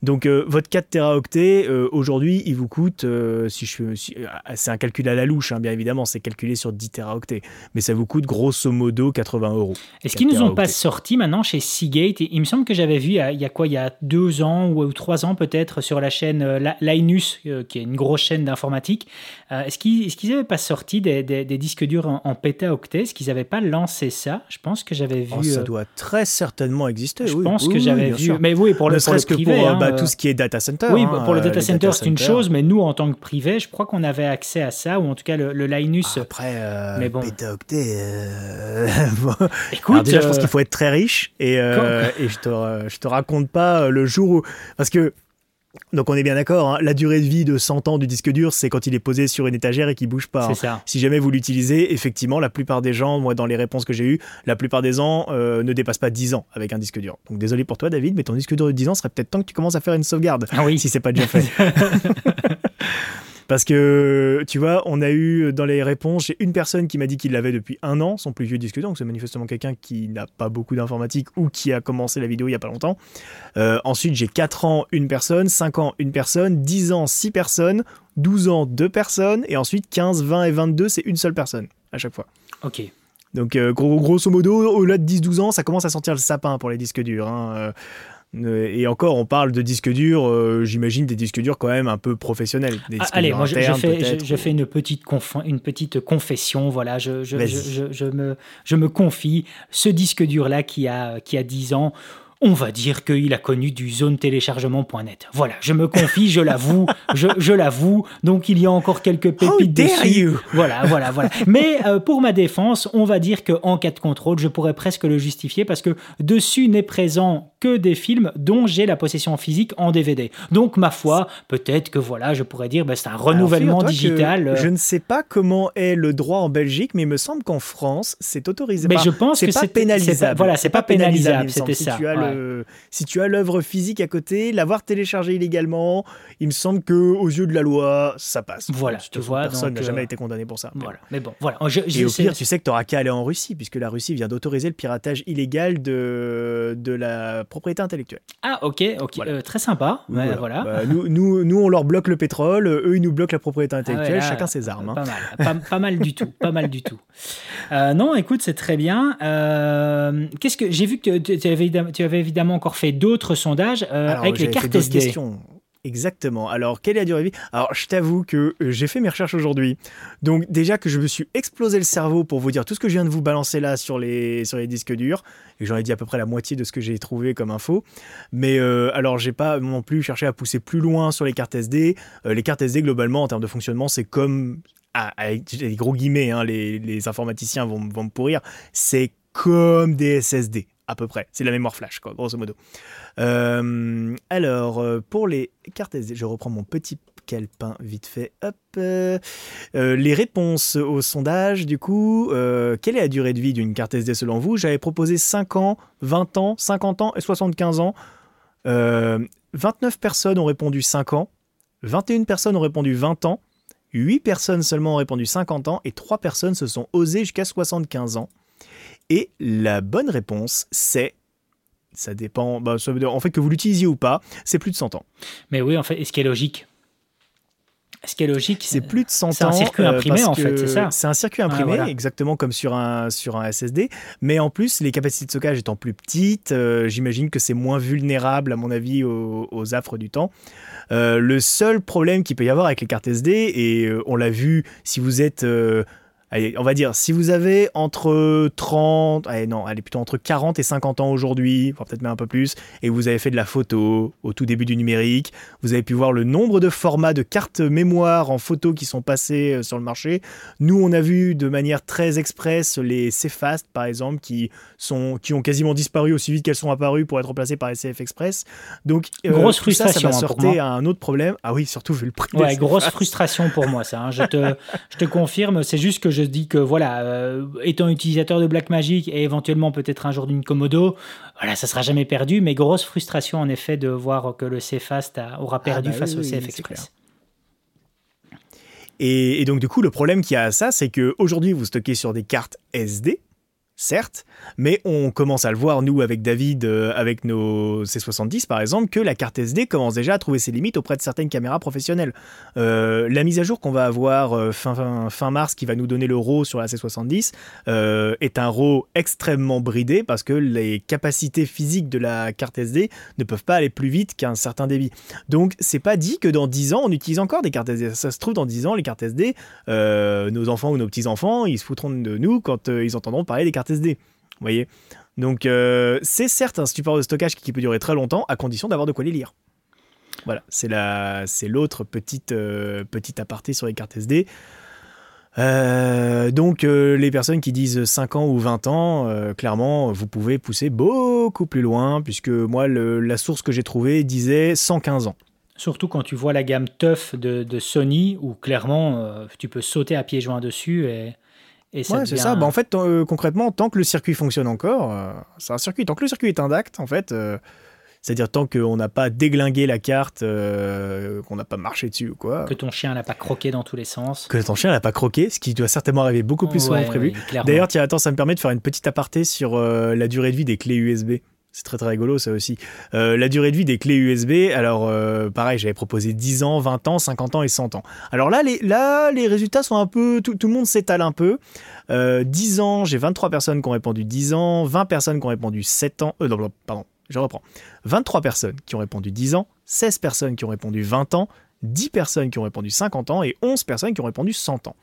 Donc euh, votre 4 teraoctets, euh, aujourd'hui, il vous coûte, euh, si je, si- c'est un calcul à la louche, hein, bien évidemment, c'est calculé sur 10 teraoctets, mais ça vous coûte grosso modo 80 euros. Est-ce qu'ils nous ont pas sorti maintenant chez Seagate? Il me semble que j'avais vu il y, a, il y a quoi Il y a deux ans ou, ou trois ans peut-être sur la chaîne La- Linus, qui est une grosse chaîne d'informatique. Est-ce qu'ils n'avaient pas sorti des, des- des disques durs en, en pétaoctets? Est-ce qu'ils n'avaient pas lancé ça? Je pense que j'avais vu. Oh, ça euh, doit très certainement exister. je oui. pense Oui, que oui, j'avais vu. sûr. Mais oui, pour le, serait-ce que privé. pour hein, bah, euh, tout ce qui est data center. Oui, hein, pour le euh, data center, c'est une chose, mais nous, en tant que privé, je crois qu'on avait accès à ça, ou en tout cas le, le Linus. Après, euh, Mais bon. pétaoctet, euh. Écoute, Alors déjà, je pense qu'il faut être très riche et, et je, te, je te raconte pas le jour où... Parce que, donc on est bien d'accord, hein, la durée de vie de 100 ans du disque dur, c'est quand il est posé sur une étagère et qu'il bouge pas. hein. ça. Si jamais vous l'utilisez, effectivement, la plupart des gens, moi dans les réponses que j'ai eues, la plupart des gens euh, ne dépassent pas 10 ans avec un disque dur. Donc désolé pour toi David, mais ton disque dur de 10 ans serait peut-être temps que tu commences à faire une sauvegarde Ah oui. si c'est pas déjà fait. Parce que, tu vois, on a eu dans les réponses, j'ai une personne qui m'a dit qu'il l'avait depuis un an, son plus vieux disque dur, donc c'est manifestement quelqu'un qui n'a pas beaucoup d'informatique ou qui a commencé la vidéo il y a pas longtemps. Euh, ensuite, j'ai 4 ans, une personne, 5 ans, une personne, 10 ans, 6 personnes, 12 ans, 2 personnes, et ensuite 15, 20 et 22, c'est une seule personne à chaque fois. Ok. Donc, euh, gros- grosso modo, au-delà de 10-12 ans, ça commence à sentir le sapin pour les disques durs. hein. Euh, Et encore, on parle de disques durs, euh, j'imagine des disques durs quand même un peu professionnels. Des Ah, allez, moi je, fais, je, peut-être, je ou- fais une petite, une petite confession. Voilà, je, je, Vas-y. je, je- je me, je me confie. Ce disque dur-là qui a, qui a 10 ans, on va dire qu'il a connu du zone téléchargement.net. Voilà, je me confie, je l'avoue, je, je l'avoue. Donc il y a encore quelques pépites dessus. you? Voilà, voilà, voilà. Mais euh, pour ma défense, on va dire qu'en cas de contrôle, je pourrais presque le justifier parce que dessus n'est présent que des films dont j'ai la possession physique en DVD. Donc, ma foi, peut-être que voilà, je pourrais dire, bah, c'est un renouvellement que digital. euh, Je ne sais pas comment est le droit en Belgique, mais il me semble qu'en France, c'est autorisé. Mais Enfin, je pense que c'est- pénalisable. pas- voilà, c'est pas pénalisable, c'était si ça, Tu as ouais. le, si tu as l'œuvre physique à côté, l'avoir téléchargé illégalement, il me semble que aux yeux de la loi, ça passe. Voilà, tu façon, vois, Personne n'a jamais euh, été condamné pour ça. Voilà, mais bon, voilà. Je, je- Et au pire, tu sais que tu n'auras qu'à aller en Russie, puisque la Russie vient d'autoriser le piratage illégal de, de la propriété intellectuelle. Ah, ok, ok, Voilà. euh, très sympa. Ouais, voilà. Bah, nous, nous, nous, on leur bloque le pétrole, eux, ils nous bloquent la propriété Ah ouais, intellectuelle, là, chacun ses armes. hein. Pas mal, pas, pas mal du tout, pas mal du tout. Euh, non, écoute, c'est très bien. Euh, Qu'est-ce que j'ai vu que tu tu avais, évidemment- tu avais évidemment encore fait d'autres sondages euh, Alors, avec les cartes SD. questions. Exactement. Alors, quelle est la durée de vie? Alors, je t'avoue que euh, j'ai fait mes recherches aujourd'hui. Donc, déjà que je me suis explosé le cerveau pour vous dire tout ce que je viens de vous balancer là sur les, sur les disques durs. Et j'en ai dit à peu près la moitié de ce que j'ai trouvé comme info. Mais euh, alors, j'ai pas non plus cherché à pousser plus loin sur les cartes SD. Euh, les cartes SD, globalement, en termes de fonctionnement, c'est comme. Ah, avec des gros guillemets, hein, les, les informaticiens vont, vont me pourrir. C'est comme des SSD, à peu près. C'est la mémoire flash, quoi, grosso modo. Euh, alors, euh, pour les cartes SD, je reprends mon petit calepin vite fait. Euh, euh, les réponses au sondage, du coup, euh, quelle est la durée de vie d'une carte SD selon vous? J'avais proposé 5 ans, 20 ans, 50 ans et 75 ans. Euh, 29 personnes ont répondu 5 ans, 21 personnes ont répondu 20 ans, 8 personnes seulement ont répondu 50 ans et 3 personnes se sont osées jusqu'à 75 ans. Et la bonne réponse, c'est ça dépend, bah, ça veut dire, en fait que vous l'utilisiez ou pas, c'est plus de 100 ans. Mais oui, en fait, et ce qui est logique. Ce qui est logique. C'est plus de 100 ans. C'est un circuit imprimé en fait, c'est ça. C'est un circuit imprimé, exactement comme sur un, sur un SSD. Mais en plus, les capacités de stockage étant plus petites, j'imagine que c'est moins vulnérable, à mon avis, aux, aux affres du temps. le seul problème qu'il peut y avoir avec les cartes SD, et on l'a vu si vous êtes on va dire, si vous avez entre 30, allez, non, allez, plutôt entre 40 et 50 ans aujourd'hui, peut-être même un peu plus, et vous avez fait de la photo au tout début du numérique, vous avez pu voir le nombre de formats de cartes mémoire en photo qui sont passés euh, sur le marché. Nous, on a vu de manière très express les CFast, par exemple, qui, sont, qui ont quasiment disparu aussi vite qu'elles sont apparues pour être remplacées par les CF Express. Donc, euh, grosse frustration. Ça, ça hein, à un autre problème. Ah oui, surtout vu le prix. Ouais, grosse frustration pour moi, ça. Hein. Je, te, je te confirme, c'est juste que je dis que voilà, euh, étant utilisateur de Blackmagic et éventuellement peut-être un jour d'une Komodo, voilà, ça sera jamais perdu, mais grosse frustration en effet de voir que le CFast aura ah perdu bah face au CF Express. Et, et, donc du coup, le problème qu'il y a à ça, c'est qu'aujourd'hui, vous stockez sur des cartes SD, certes, mais on commence à le voir, nous, avec David, euh, avec nos C70 par exemple, que la carte SD commence déjà à trouver ses limites auprès de certaines caméras professionnelles. Euh, la mise à jour qu'on va avoir euh, fin, fin, mars, qui va nous donner le RAW sur la C70, est un RAW extrêmement bridé parce que les capacités physiques de la carte SD ne peuvent pas aller plus vite qu'un certain débit. Donc, c'est pas dit que dans 10 ans, on utilise encore des cartes SD. Ça se trouve, dans 10 ans, les cartes SD, nos enfants ou nos petits-enfants, ils se foutront de nous quand ils entendront parler des cartes SD. Vous voyez Donc, euh, c'est certes un support de stockage qui peut durer très longtemps, à condition d'avoir de quoi les lire. Voilà, c'est l'autre petite, euh, petite aparté sur les cartes SD. Euh, donc les personnes qui disent 5 ans ou 20 ans, clairement, vous pouvez pousser beaucoup plus loin, puisque moi, la source que j'ai trouvée disait 115 ans. Surtout quand tu vois la gamme Tough de, de Sony, où clairement, tu peux sauter à pieds joints dessus et ouais, c'est ça. Bah, en fait, euh, concrètement, tant que le circuit fonctionne encore, euh, c'est un circuit. Tant que le circuit est intact, en fait, euh, c'est-à-dire tant qu'on n'a pas déglingué la carte, qu'on n'a pas marché dessus ou quoi. Que ton chien n'a pas croqué dans tous les sens. Que ton chien n'a pas croqué, ce qui doit certainement arriver beaucoup plus souvent que prévu. D'ailleurs, tiens, attends, ça me permet de faire une petite aparté sur la durée de vie des clés USB. C'est très très rigolo ça aussi. Euh, la durée de vie des clés USB, alors euh, pareil, j'avais proposé 10 ans, 20 ans, 50 ans et 100 ans. Alors là, les, résultats sont un peu... Tout, le monde s'étale un peu. 10 euh, ans, j'ai 23 personnes qui ont répondu 10 ans, 20 personnes qui ont répondu 7 ans... Euh, non, pardon, je reprends. 23 personnes qui ont répondu 10 ans, 16 personnes qui ont répondu 20 ans, 10 personnes qui ont répondu 50 ans et 11 personnes qui ont répondu 100 ans.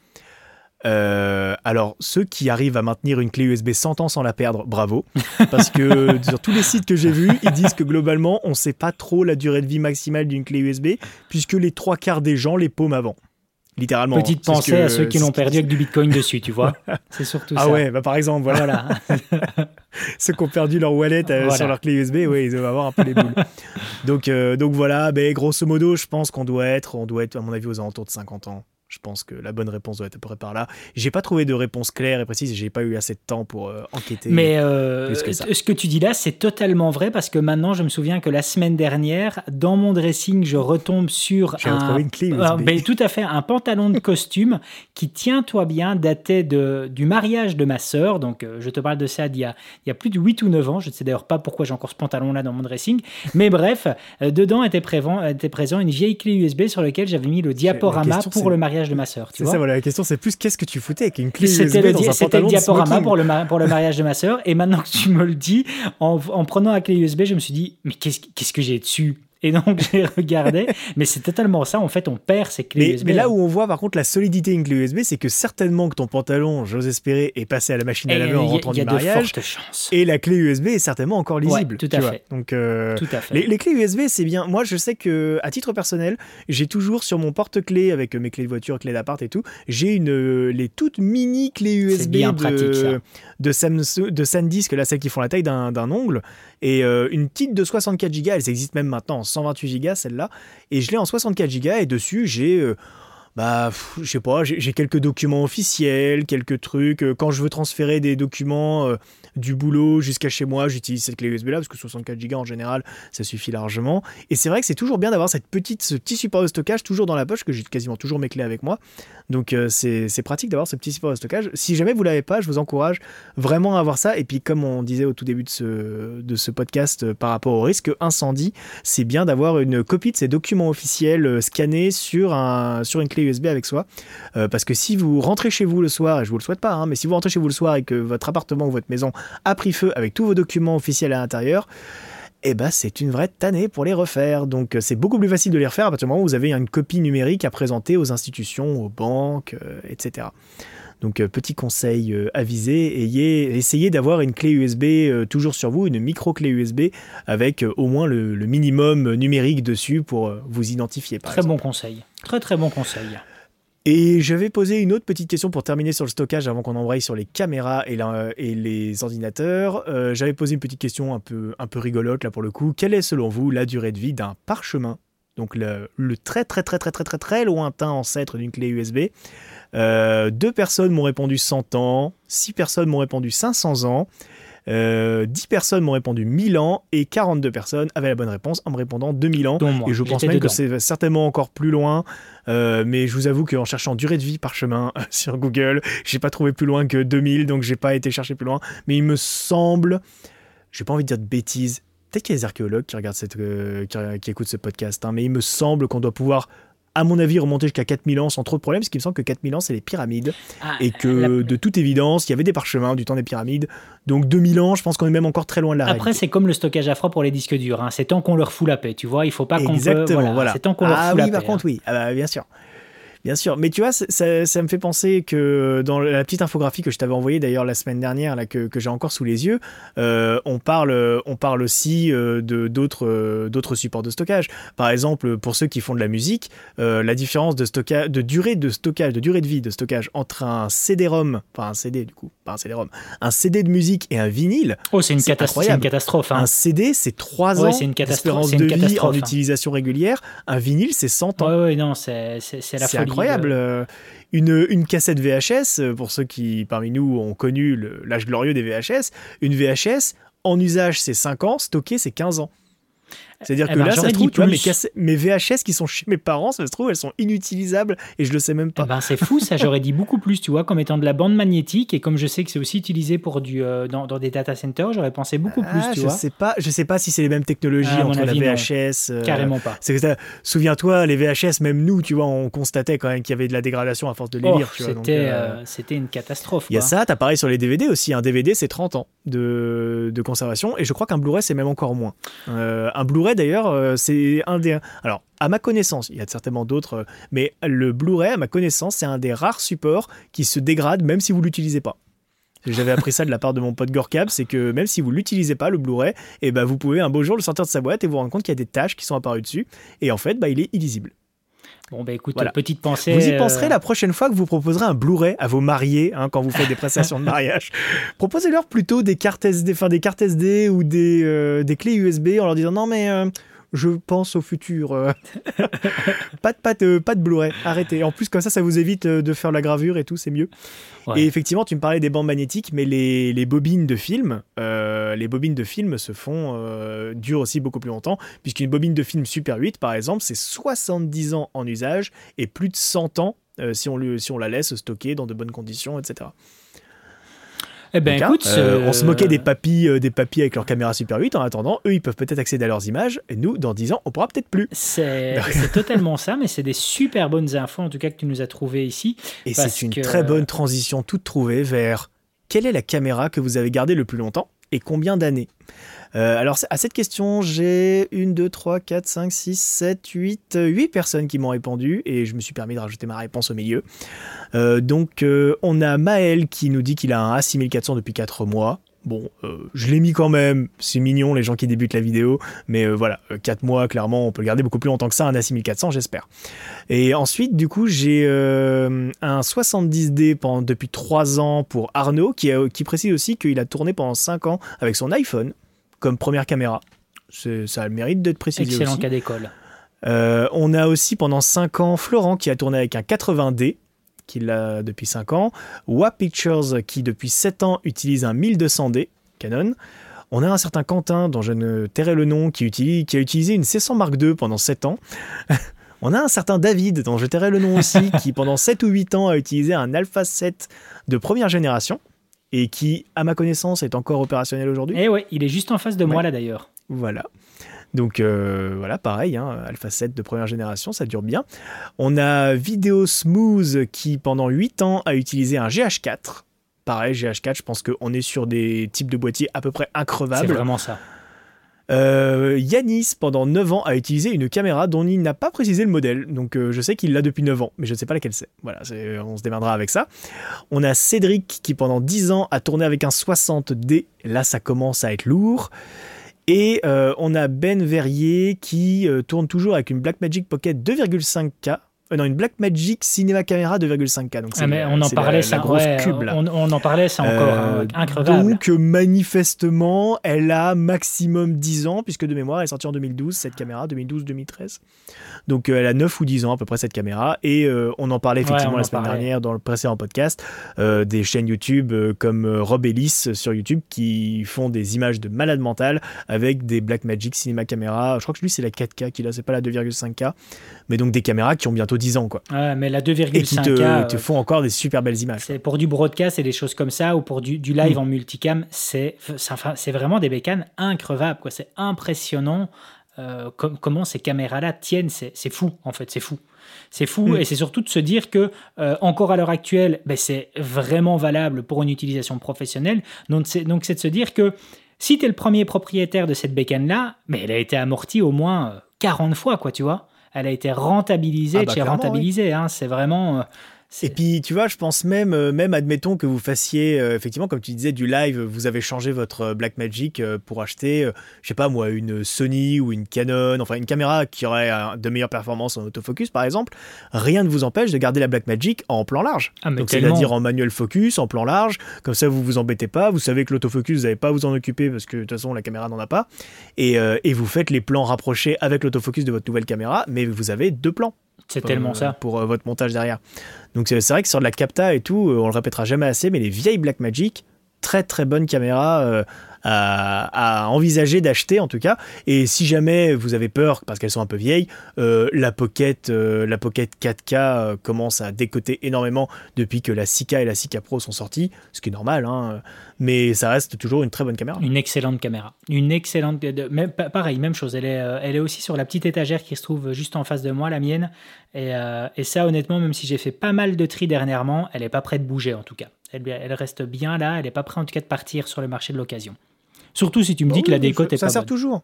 Euh, alors, ceux qui arrivent à maintenir une clé USB 100 ans sans la perdre, bravo. Parce que sur tous les sites que j'ai vus, ils disent que globalement, on ne sait pas trop la durée de vie maximale d'une clé USB, puisque les trois quarts des gens les paument avant. Littéralement. Petite pensée à ceux qui l'ont perdu avec du bitcoin dessus, tu vois. C'est surtout ah ça. Ah ouais, bah par exemple, voilà. ceux qui ont perdu leur wallet euh, sur leur clé USB, ouais, ils doivent avoir un peu les boules. donc, euh, donc voilà, ben, grosso modo, je pense qu'on doit être, on doit être, à mon avis, aux alentours de 50 ans. Je pense que la bonne réponse doit être à peu près par là. J'ai pas trouvé de réponse claire et précise. J'ai pas eu assez de temps pour euh, enquêter. Mais euh, ce que tu dis là, c'est totalement vrai parce que maintenant, je me souviens que la semaine dernière, dans mon dressing, je retombe sur un, une clé euh, ben, tout à fait un pantalon de costume qui tient toi bien datait de du mariage de ma sœur. Donc, je te parle de ça d'il y a, il y a plus de 8 ou 9 ans. Je ne sais d'ailleurs pas pourquoi j'ai encore ce pantalon là dans mon dressing. Mais bref, dedans était présent une vieille clé USB sur laquelle j'avais mis le diaporama pour le mariage de ma sœur. C'est ça, voilà, la question c'est plus qu'est-ce que tu foutais avec une clé USB le, dans un C'était le diaporama pour le, pour le mariage de ma sœur. Et maintenant que tu me le dis, en, en prenant la clé USB, je me suis dit, mais qu'est-ce, qu'est-ce que j'ai dessus? Et donc, j'ai regardé. mais c'est totalement ça. En fait, on perd ses clés mais, USB. Mais là où on voit par contre la solidité d'une clé USB, c'est que certainement que ton pantalon, j'ose espérer, est passé à la machine à laver en rentrant du mariage. Et la clé USB est certainement encore lisible. tout, à fait. Donc, euh, tout à fait. Les, clés USB, c'est bien. Moi, je sais que à titre personnel, j'ai toujours sur mon porte-clés avec mes clés de voiture, clés d'appart et tout, j'ai une les toutes mini clés USB bien de, pratique, ça. De, Samsung, de SanDisk, là, celles qui font la taille d'un ongle, et euh, une petite de 64 Go. Elles existent même maintenant 128 Go celle-là. Et je l'ai en 64 Go et dessus j'ai... Euh, bah, je sais pas, j'ai quelques documents officiels, quelques trucs. Euh, Quand je veux transférer des documents euh, du boulot jusqu'à chez moi, j'utilise cette clé USB là parce que 64 Go en général, ça suffit largement. Et c'est vrai que c'est toujours bien d'avoir cette petite, ce petit support de stockage toujours dans la poche, que j'ai quasiment toujours mes clés avec moi. Donc euh, c'est pratique d'avoir ce petit support de stockage. Si jamais vous l'avez pas, je vous encourage vraiment à avoir ça. Et puis comme on disait au tout début de ce, de ce podcast euh, par rapport au risque incendie, c'est bien d'avoir une copie de ces documents officiels scannés sur, un, sur une clé USB avec soi. Euh, parce que si vous rentrez chez vous le soir, et je vous le souhaite pas, hein, mais si vous rentrez chez vous le soir et que votre appartement ou votre maison a pris feu avec tous vos documents officiels à l'intérieur, eh ben, c'est une vraie tannée pour les refaire. Donc, euh, c'est beaucoup plus facile de les refaire à partir du moment où vous avez une copie numérique à présenter aux institutions, aux banques, euh, etc. Donc, euh, petit conseil euh, avisé, ayez, essayez d'avoir une clé USB euh, toujours sur vous, une micro clé USB avec au moins le, le minimum numérique dessus pour vous identifier. Par Très exemple. bon conseil. Très très bon conseil. Et je vais poser une autre petite question pour terminer sur le stockage avant qu'on embraye sur les caméras et, la- et les ordinateurs. Euh, J'avais posé une petite question un peu, un peu rigolote là pour le coup. Quelle est selon vous la durée de vie d'un parchemin? Donc le, le très très très très très très très lointain ancêtre d'une clé USB. Euh, deux personnes m'ont répondu 100 ans, six personnes m'ont répondu 500 ans. Euh, 10 personnes m'ont répondu 1000 ans et 42 personnes avaient la bonne réponse en me répondant 2000 ans. Moi. Et je pense même que c'est certainement encore plus loin. Euh, mais je vous avoue qu'en cherchant durée de vie parchemin sur Google, j'ai pas trouvé plus loin que 2000, donc j'ai pas été chercher plus loin. Mais il me semble, j'ai pas envie de dire de bêtises, peut-être qu'il y a des archéologues qui regardent cette, euh, qui, qui écoutent ce podcast, hein, mais il me semble qu'on doit pouvoir, à mon avis, remonter jusqu'à 4000 ans sans trop de problèmes, parce qu'il me semble que 4000 ans, c'est les pyramides, Ah, et que la- de toute évidence, il y avait des parchemins du temps des pyramides. Donc 2000 ans, je pense qu'on est même encore très loin de la Après, c'est comme le stockage à froid pour les disques durs. hein. C'est tant qu'on leur fout la paix, tu vois. Il faut pas qu'on peut- Exactement, voilà. C'est tant qu'on leur ah fout oui, la par paix. contre, oui. Ah bah, bien sûr. Bien sûr. Mais tu vois, ça, ça- me fait penser que dans la petite infographie que je t'avais envoyée d'ailleurs la semaine dernière, là, que, que j'ai encore sous les yeux, euh, on, parle, on parle aussi euh, de d'autres euh, d'autres supports de stockage. Par exemple, pour ceux qui font de la musique, la différence de, stockage, de durée de stockage, de durée de vie de stockage entre un CD-ROM, pas un CD du coup, pas un CD-ROM, un CD de musique et un vinyle, Oh, c'est une, C'est catas- c'est une catastrophe. hein. un CD, c'est 3 Ouais, ans c'est une catastrophe, d'espérance de vie en catastrophe, hein. utilisation régulière. Un vinyle, c'est 100 ans. Ouais, ouais, non, c'est la folie. Incroyable. euh. Une, cassette VHS, euh, pour ceux qui parmi nous ont connu l'âge glorieux des VHS, une VHS en usage c'est 5 ans, stocké c'est 15 ans. C'est-à-dire Eh que ben, là, ça se trouve, tu vois, mes, mes VHS qui sont chez mes parents, ça se trouve, elles sont inutilisables et je le sais même Eh pas. ben, c'est fou, ça j'aurais dit beaucoup plus, tu vois, comme étant de la bande magnétique et comme je sais que c'est aussi utilisé pour du euh, dans, dans des data centers, j'aurais pensé beaucoup plus, Ah, tu je vois. sais pas, je sais pas si c'est les mêmes technologies Ah, entre avis, la. VHS. euh, Carrément pas. Souviens-toi, les VHS, même nous, tu vois, on constatait quand même qu'il y avait de la dégradation à force de les Oh, lire. c'était euh, c'était une catastrophe. Il y a ça, t'as pareil sur les DVD aussi. Un DVD, c'est 30 ans de, de conservation. Et je crois qu'un Blu-ray, c'est même encore moins. Un Blu-ray, d'ailleurs, euh, c'est un des. Alors, à ma connaissance, il y a certainement d'autres, euh, mais le Blu-ray, à ma connaissance, c'est un des rares supports qui se dégrade même si vous l'utilisez pas. J'avais appris ça de la part de mon pote Gorkab, c'est que même si vous l'utilisez pas, le Blu-ray, eh ben, vous pouvez un beau jour le sortir de sa boîte et vous rendre compte qu'il y a des taches qui sont apparues dessus. Et en fait, bah, il est illisible. Bon, bah écoute, Voilà. petite pensée. Vous y euh, penserez la prochaine fois que vous proposerez un Blu-ray à vos mariés hein, quand vous faites des prestations de mariage. Proposez-leur plutôt des cartes SD, enfin, des cartes SD ou des, euh, des clés USB en leur disant non mais euh, je pense au futur. euh. pas de, pas de, pas de Blu-ray, arrêtez. En plus comme ça, ça vous évite euh, de faire la gravure et tout, c'est mieux. Ouais. Et effectivement, tu me parlais des bandes magnétiques, mais les, les bobines de film, euh, les bobines de film se font euh, durent aussi beaucoup plus longtemps, puisqu'une bobine de film Super 8, par exemple, c'est 70 ans en usage et plus de 100 ans euh, si, on lui- si on la laisse stocker dans de bonnes conditions, etc. Eh ben Donc, hein, écoute, euh, on se moquait euh, des papis, euh, des papis avec leur caméra Super 8. En attendant, eux, ils peuvent peut-être accéder à leurs images, et nous, dans 10 ans, on pourra peut-être plus. C'est totalement ça, mais c'est des super bonnes infos en tout cas que tu nous as trouvées ici. Et c'est une que- très bonne transition toute trouvée vers quelle est la caméra que vous avez gardée le plus longtemps et combien d'années? Euh, Alors, à cette question, j'ai 1, 2, 3, 4, 5, 6, 7, 8, 8 personnes qui m'ont répondu et je me suis permis de rajouter ma réponse au milieu. Euh, donc, euh, on a Maël qui nous dit qu'il a un A6400 depuis 4 mois. Bon, euh, je l'ai mis quand même, c'est mignon les gens qui débutent la vidéo, mais euh, voilà, 4 mois, clairement, on peut le garder beaucoup plus longtemps que ça, un A6400, j'espère. Et ensuite, du coup, j'ai euh, un 70D pendant, depuis 3 ans pour Arnaud, qui, qui précise aussi qu'il a tourné pendant 5 ans avec son iPhone comme première caméra. Ça a le mérite d'être précisé Excellent aussi. cas d'école. Euh, on a aussi pendant 5 ans Florent qui a tourné avec un 80D, qui l'a depuis 5 ans. WAP Pictures qui depuis 7 ans utilise un 1200D Canon. On a un certain Quentin, dont je ne tairai le nom, qui, utilise, qui a utilisé une C100 Mark II pendant 7 ans. On a un certain David, dont je tairai le nom aussi, qui pendant 7 ou 8 ans a utilisé un Alpha 7 de première génération et qui, à ma connaissance, est encore opérationnel aujourd'hui. Eh ouais, il est juste en face de moi là d'ailleurs. Voilà. Donc euh, voilà, pareil, hein, Alpha 7 de première génération, ça dure bien. On a Video Smooth qui pendant 8 ans a utilisé un GH4. Pareil, GH4, je pense qu'on est sur des types de boîtiers à peu près increvables. C'est vraiment ça. Euh, Yanis, pendant 9 ans, a utilisé une caméra dont il n'a pas précisé le modèle. Donc euh, je sais qu'il l'a depuis 9 ans, mais je ne sais pas laquelle c'est. Voilà, on se démerdera avec ça. On a Cédric qui, pendant 10 ans, a tourné avec un 60D. Là, ça commence à être lourd. Et euh, on a Ben Verrier qui euh, tourne toujours avec une Blackmagic Pocket 2,5K. Euh, non, une Blackmagic Cinema Camera 2,5K. Donc ah, mais on en parlait ça, grosse cube, On, en parlait ça encore, hein, incroyable. Donc manifestement, elle a maximum 10 ans, puisque de mémoire, elle est sortie en 2012, cette caméra, 2012-2013. Donc elle a 9 ou 10 ans à peu près cette caméra. Et on en parlait effectivement la semaine dernière dans le précédent podcast, des chaînes YouTube comme Rob Ellis sur YouTube qui font des images de malade mental avec des Blackmagic Cinema Camera. Je crois que lui c'est la 4K qu'il a, c'est pas la 2,5K. Mais donc des caméras qui ont bientôt 10 ans. Quoi. Ouais, mais la 2,5K. Et qui te, te, font encore des super belles images. C'est pour du broadcast et des choses comme ça, ou pour du, du live mm. en multicam, c'est c'est vraiment des bécanes increvables. C'est impressionnant euh, comment ces caméras-là tiennent. C'est fou, en fait, c'est fou. C'est fou mm. et c'est surtout de se dire que euh, encore à l'heure actuelle, ben, c'est vraiment valable pour une utilisation professionnelle. Donc c'est de se dire que si tu es le premier propriétaire de cette bécane-là, mais ben, elle a été amortie au moins 40 euh, fois, quoi, tu vois. Elle a été rentabilisée, ah bah, rentabilisée. Hein, c'est vraiment. Et puis, tu vois, je pense même, euh, même admettons que vous fassiez, euh, effectivement, comme tu disais, du live, vous avez changé votre euh, Blackmagic pour acheter, je sais pas moi, une Sony ou une Canon, enfin une caméra qui aurait de meilleures performances en autofocus, par exemple. Rien ne vous empêche de garder la Blackmagic en plan large. Ah, Donc, c'est-à-dire en manuel focus, en plan large. Comme ça, vous vous embêtez pas. Vous savez que l'autofocus, vous n'allez pas vous en occuper parce que de toute façon, la caméra n'en a pas. Et, et vous faites les plans rapprochés avec l'autofocus de votre nouvelle caméra, mais vous avez deux plans. C'est tellement ça. Pour votre montage derrière. Donc c'est vrai que sur de la capta et tout, euh, on le répétera jamais assez, mais les vieilles Blackmagic, très très bonne caméra euh, à, envisager d'acheter en tout cas. Et si jamais vous avez peur parce qu'elles sont un peu vieilles, euh, la Pocket, la Pocket 4K commence à décoter énormément depuis que la 6K et la 6K Pro sont sorties, ce qui est normal. Hein, mais ça reste toujours une très bonne caméra. Une excellente caméra. Une excellente. Même, pareil, même chose. Elle est, elle est aussi sur la petite étagère qui se trouve juste en face de moi, la mienne. Euh, et, ça, honnêtement, même si j'ai fait pas mal de tri dernièrement, elle n'est pas prête de bouger en tout cas. Elle, reste bien là, elle n'est pas prête en tout cas de partir sur le marché de l'occasion. Surtout si tu me bah dis que la décote est ça pas sert toujours.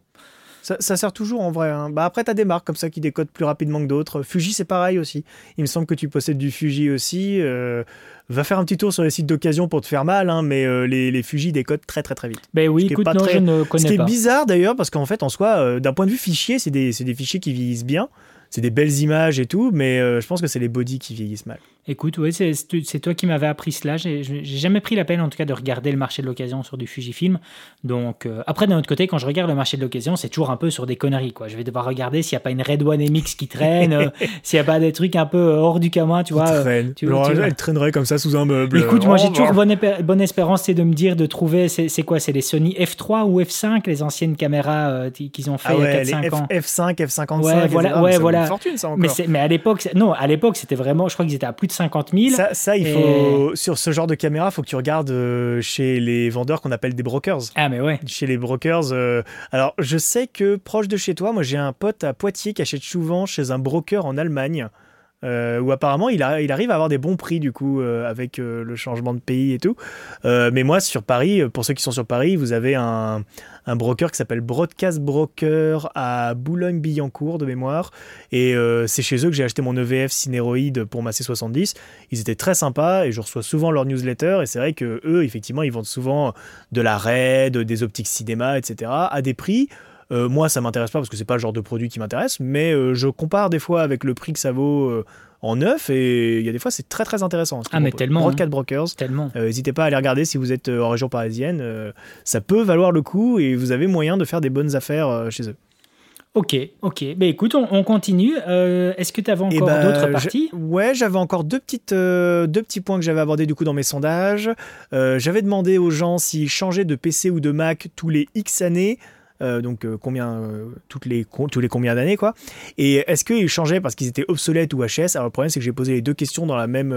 Ça, sert toujours en vrai. Hein. Bah après, tu as des marques comme ça qui décodent plus rapidement que d'autres. Fuji, c'est pareil aussi. Il me semble que tu possèdes du Fuji aussi. Euh, va faire un petit tour sur les sites d'occasion pour te faire mal, hein, mais euh, les, les Fuji décodent très très très vite. Ben oui, écoute, non, je ne connais pas. Ce qui est bizarre d'ailleurs, parce qu'en fait, en soi, d'un point de vue fichier, c'est des, des, fichiers qui vieillissent bien c'est des belles images et tout, mais euh, je pense que c'est les bodies qui vieillissent mal. Écoute, oui, c'est toi qui m'avais appris cela. J'ai jamais pris la peine, en tout cas, de regarder le marché de l'occasion sur du Fujifilm. Donc, euh, après, d'un autre côté, quand je regarde le marché de l'occasion, c'est toujours un peu sur des conneries. Quoi. Je vais devoir regarder s'il n'y a pas une Red One MX qui traîne, euh, s'il n'y a pas des trucs un peu hors du commun, tu vois. Traîne. Tu, elle traînerait comme ça sous un meuble. Écoute, moi, j'ai oh, toujours bonne, bonne espérance, c'est de me dire, de trouver, c'est quoi? C'est les Sony F3 ou F5, les anciennes caméras qu'ils ont fait ah il y a 4-5 ans F5, F55. Ouais, voilà. Ouais, voilà. Une fortune, ça encore. Mais, mais à l'époque, non, à l'époque, c'était vraiment, je crois qu'ils étaient à plus de 50 000. Ça, il faut, sur ce genre de caméra, il faut que tu regardes euh, chez les vendeurs qu'on appelle des brokers. Ah, mais ouais. Chez les brokers. Euh, alors, je sais que proche de chez toi, moi, j'ai un pote à Poitiers qui achète souvent chez un broker en Allemagne. Euh, où apparemment il, arrive à avoir des bons prix du coup avec le changement de pays et tout. mais moi sur Paris, pour ceux qui sont sur Paris, vous avez un, broker qui s'appelle Broadcast Broker à Boulogne-Billancourt de mémoire. Et euh, c'est chez eux que j'ai acheté mon EVF Cineroid pour ma C70. Ils étaient très sympas et je reçois souvent leur newsletter. Et c'est vrai que eux, effectivement, ils vendent souvent de la RED, des optiques cinéma, etc. à des prix. Euh, moi, ça m'intéresse pas parce que c'est pas le genre de produit qui m'intéresse, mais euh, je compare des fois avec le prix que ça vaut en neuf et il y a des fois c'est très très intéressant. Ah mais tellement. Broadcast hein. Brokers. Tellement. Euh, n'hésitez pas à aller regarder si vous êtes euh, en région parisienne. Euh, ça peut valoir le coup et vous avez moyen de faire des bonnes affaires chez eux. Ok, ok. Ben écoute, on, continue. Euh, est-ce que tu avais Eh encore ben, d'autres je- parties? Ouais, j'avais encore deux, petites, euh, deux petits points que j'avais abordés du coup dans mes sondages. Euh, j'avais demandé aux gens s'ils changeaient de PC ou de Mac tous les X années. Euh, donc euh, combien euh, toutes les tous les combien d'années quoi. Et est-ce qu'ils changeaient parce qu'ils étaient obsolètes ou HS? Alors le problème c'est que j'ai posé les deux questions dans la même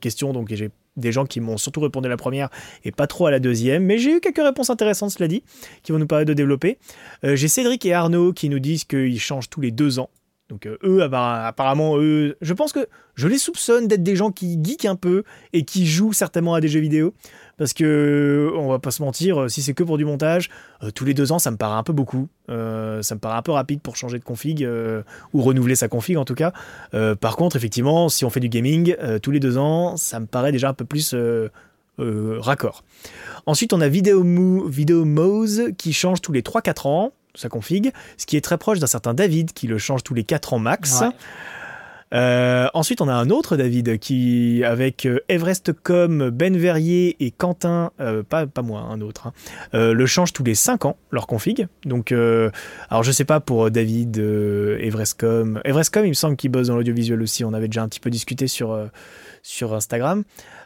question. Donc j'ai des gens qui m'ont surtout répondu à la première et pas trop à la deuxième. Mais j'ai eu quelques réponses intéressantes cela dit qui vont nous permettre de développer. J'ai Cédric et Arnaud qui nous disent qu'ils changent tous les deux ans. Donc euh, eux, appa- apparemment, eux, je pense que je les soupçonne d'être des gens qui geekent un peu et qui jouent certainement à des jeux vidéo. Parce que, euh, on va pas se mentir, euh, si c'est que pour du montage, euh, tous les deux ans, ça me paraît un peu beaucoup. Ça me paraît un peu rapide pour changer de config, ou renouveler sa config en tout cas. Par contre, effectivement, si on fait du gaming, tous les deux ans, ça me paraît déjà un peu plus raccord. Ensuite, on a Video, Mo- Video Moz qui change tous les 3-4 ans sa config, ce qui est très proche d'un certain David qui le change tous les 4 ans max. Euh, ensuite, on a un autre David qui, avec euh, Everest.com, Ben Verrier et Quentin, euh, pas, pas moi, un autre, hein, le change tous les 5 ans, leur config. Donc, alors je sais pas pour David, Everest.com. Everest.com, il me semble qu'il bosse dans l'audiovisuel aussi. On avait déjà un petit peu discuté sur, sur Instagram.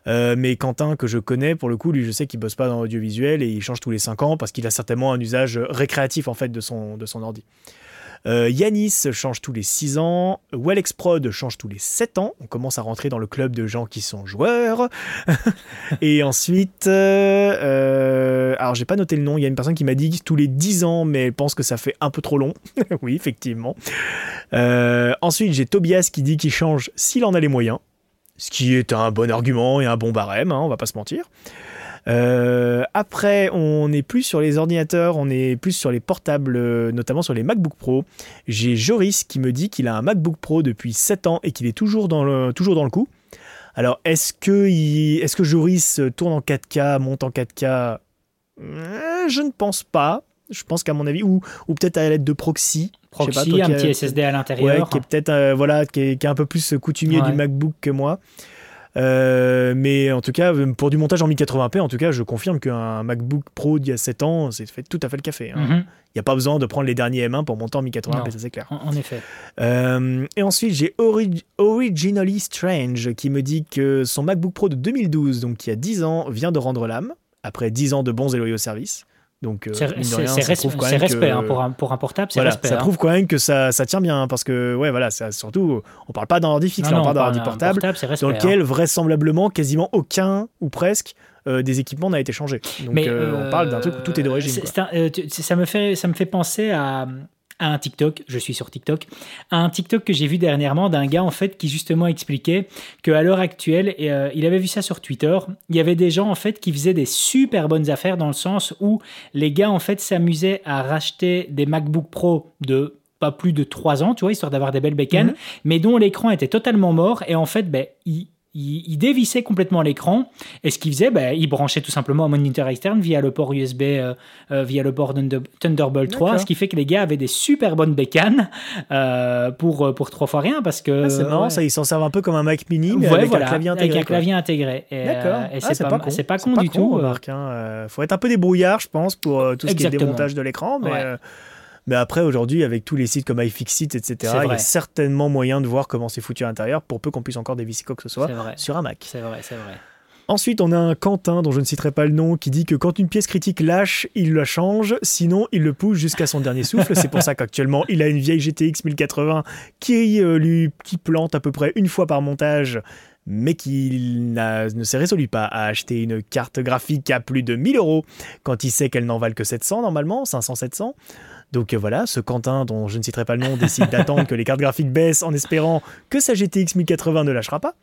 Euh, mais Quentin, que je connais, pour le coup, lui, je sais qu'il bosse pas dans l'audiovisuel et il change tous les 5 ans parce qu'il a certainement un usage récréatif en fait de son, de son ordi. Euh, Yanis change tous les 6 ans. Wellex Prod change tous les 7 ans. On commence à rentrer dans le club de gens qui sont joueurs. et ensuite, euh, euh, alors j'ai pas noté le nom. Il y a une personne qui m'a dit tous les 10 ans, mais elle pense que ça fait un peu trop long. oui, effectivement. Euh, ensuite, j'ai Tobias qui dit qu'il change s'il en a les moyens. Ce qui est un bon argument et un bon barème, hein, on va pas se mentir. Euh, après, on n'est plus sur les ordinateurs, on est plus sur les portables, euh, notamment sur les MacBook Pro. J'ai Joris qui me dit qu'il a un MacBook Pro depuis 7 ans et qu'il est toujours dans le, coup. Alors, est-ce que, Joris tourne en 4K, monte en 4K Euh, Je ne pense pas. Je pense qu'à mon avis, ou, ou peut-être à l'aide de proxy. Sais pas, Proxy, toi un petit SSD à Ouais, l'intérieur. qui est peut-être euh, voilà, qui est, qui est un peu plus coutumier Ouais. du MacBook que moi. Euh, mais en tout cas, pour du montage en 1080p, en tout cas, je confirme qu'un MacBook Pro d'il y a 7 ans, c'est fait tout à fait le café. Il Mhm. n'y a pas besoin de prendre les derniers M1 pour monter en 1080p, Non. ça c'est clair. En, en effet. Euh, et ensuite, j'ai Ori- Originally Strange qui me dit que son MacBook Pro de 2012, donc qui a 10 ans, vient de rendre l'âme, après 10 ans de bons et loyaux services. Donc, euh, C'est respect hein, pour, un, pour un portable, c'est voilà, respect. ça hein. prouve quand même que ça, ça tient bien, hein, parce que, ouais, voilà, ça, surtout, on parle pas d'un ordi fixe, Non, là, on non, parle d'un ordi portable, respect, dans hein. lequel vraisemblablement quasiment aucun ou presque euh, des équipements n'a été changé. Donc Mais, euh, on parle d'un truc où tout est d'origine. ça, me fait, ça me fait penser à, à un TikTok, je suis sur TikTok, à un TikTok que j'ai vu dernièrement d'un gars en fait qui justement expliquait qu'à l'heure actuelle, et, euh, il avait vu ça sur Twitter, il y avait des gens en fait qui faisaient des super bonnes affaires dans le sens où les gars en fait s'amusaient à racheter des MacBook Pro de pas plus de 3 ans, tu vois, histoire d'avoir des belles bécanes, Mhm. mais dont l'écran était totalement mort et en fait, ben, il, il, il dévissait complètement l'écran et ce qu'il faisait, ben, il branchait tout simplement un moniteur externe via le port USB, euh, euh, via le port Thunder- Thunderbolt 3, D'accord. ce qui fait que les gars avaient des super bonnes bécanes euh, pour, pour trois fois rien parce que. Ah, c'est marrant, ouais. ça, ils s'en servent un peu comme un Mac mini, mais Ouais, avec voilà, un clavier intégré. Avec un quoi. clavier intégré. Et, D'accord. et Ah, c'est pas, con. pas con du tout. remarque, hein. Faut être un peu débrouillard, je pense, pour tout ce qui est démontage de l'écran. Mais, Ouais. Mais après, aujourd'hui, avec tous les sites comme iFixit, etc., il y a certainement moyen de voir comment c'est foutu à l'intérieur pour peu qu'on puisse encore dévisser quoi que ce soit sur un Mac. C'est vrai, c'est vrai. Ensuite, on a un Quentin, dont je ne citerai pas le nom, qui dit que quand une pièce critique lâche, il la change, sinon il le pousse jusqu'à son dernier souffle. C'est pour ça qu'actuellement, il a une vieille GTX 1080 qui, euh, lui, qui plante à peu près une fois par montage, mais qui ne s'est résolu pas à acheter une carte graphique à plus de 1000 euros quand il sait qu'elle n'en valent que 700 normalement, 500-700. Donc euh, voilà, ce Quentin, dont je ne citerai pas le nom, décide d'attendre que les cartes graphiques baissent en espérant que sa GTX 1080 ne lâchera pas.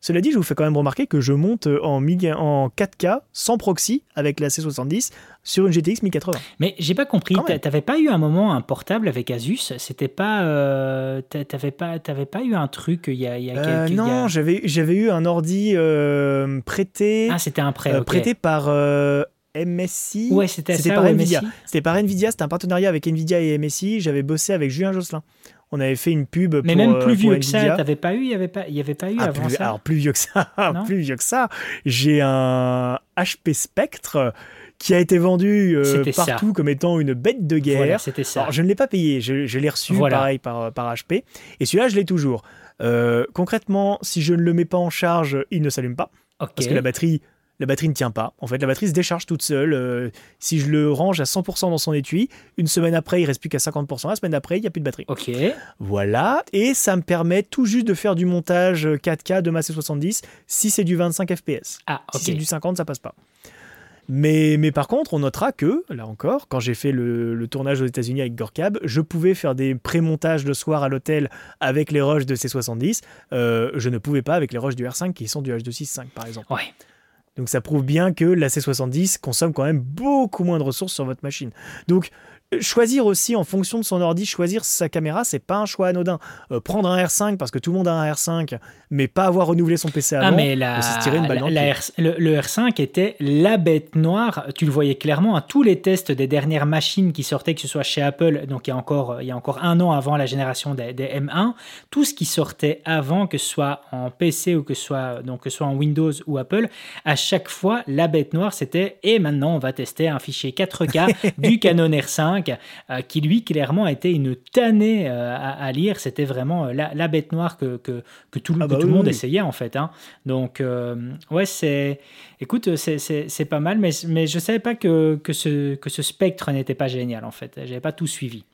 Cela dit, je vous fais quand même remarquer que je monte en, 1000 en 4K sans proxy avec la C70 sur une GTX 1080. Mais j'ai pas compris. T'avais pas eu un moment un portable avec Asus C'était pas. euh, t'a- T'avais pas, pas eu un truc il y a, il y a Euh, quelques. il y a- non, j'avais eu un ordi euh, prêté, Ah, c'était un prêt. euh, prêté par euh, MSI. Ouais, c'était par ou Nvidia. C'était par Nvidia, c'était un partenariat avec Nvidia et MSI. J'avais bossé avec Julien Josselin. On avait fait une pub Mais pour, même euh, plus pour vieux que ça, t'avais pas eu, il y avait pas, il y avait pas eu Ah, avant plus- ça. alors plus vieux que ça, plus vieux que ça, j'ai un HP Spectre qui a été vendu euh, ça. partout comme étant une bête de guerre. Voilà, c'était ça. Alors, je ne l'ai pas payé, je, je l'ai reçu Voilà. pareil par, par HP. Et celui-là, je l'ai toujours. Euh, concrètement, si je ne le mets pas en charge, il ne s'allume pas. Parce que la batterie, la batterie ne tient pas. En fait, la batterie se décharge toute seule. Euh, si je le range à 100% dans son étui, une semaine après, il reste plus qu'à 50%. La semaine après, il n'y a plus de batterie. Ok. Voilà. Et ça me permet tout juste de faire du montage 4K de ma C70 si c'est du 25 FPS. Ah, Si c'est du 50, ça passe pas. Mais, mais par contre, on notera que, là encore, quand j'ai fait le, le tournage aux États-Unis avec Gorkab, je pouvais faire des pré-montages le soir à l'hôtel avec les rushs de C70. Euh, je ne pouvais pas avec les rushs du R5 qui sont du H265 par exemple. Ouais. Donc ça prouve bien que la C70 consomme quand même beaucoup moins de ressources sur votre machine. Donc choisir aussi en fonction de son ordi, choisir sa caméra, c'est pas un choix anodin. Euh, prendre un R5 parce que tout le monde a un R5, mais pas avoir renouvelé son PC avant, Ah, mais la, se tirer une balle la- dans le la pied. R- le, le R5 était la bête noire. Tu le voyais clairement à tous les tests des dernières machines qui sortaient, que ce soit chez Apple, donc il y a encore, il y a encore un an avant la génération des, des M1, tout ce qui sortait avant, que ce soit en PC ou que ce soit, donc, que ce soit en Windows ou Apple, à chaque fois, la bête noire, c'était et maintenant on va tester un fichier 4K du Canon R5 euh, qui lui clairement était une tannée euh, à, à lire. C'était vraiment euh, la, la bête noire que, que, que tout, le- Ah que bah tout le oui, monde essayait en fait. hein. Donc ouais, c'est, écoute, c'est pas mal, mais, mais je savais pas que, que, ce, que ce spectre n'était pas génial en fait. J'avais pas tout suivi.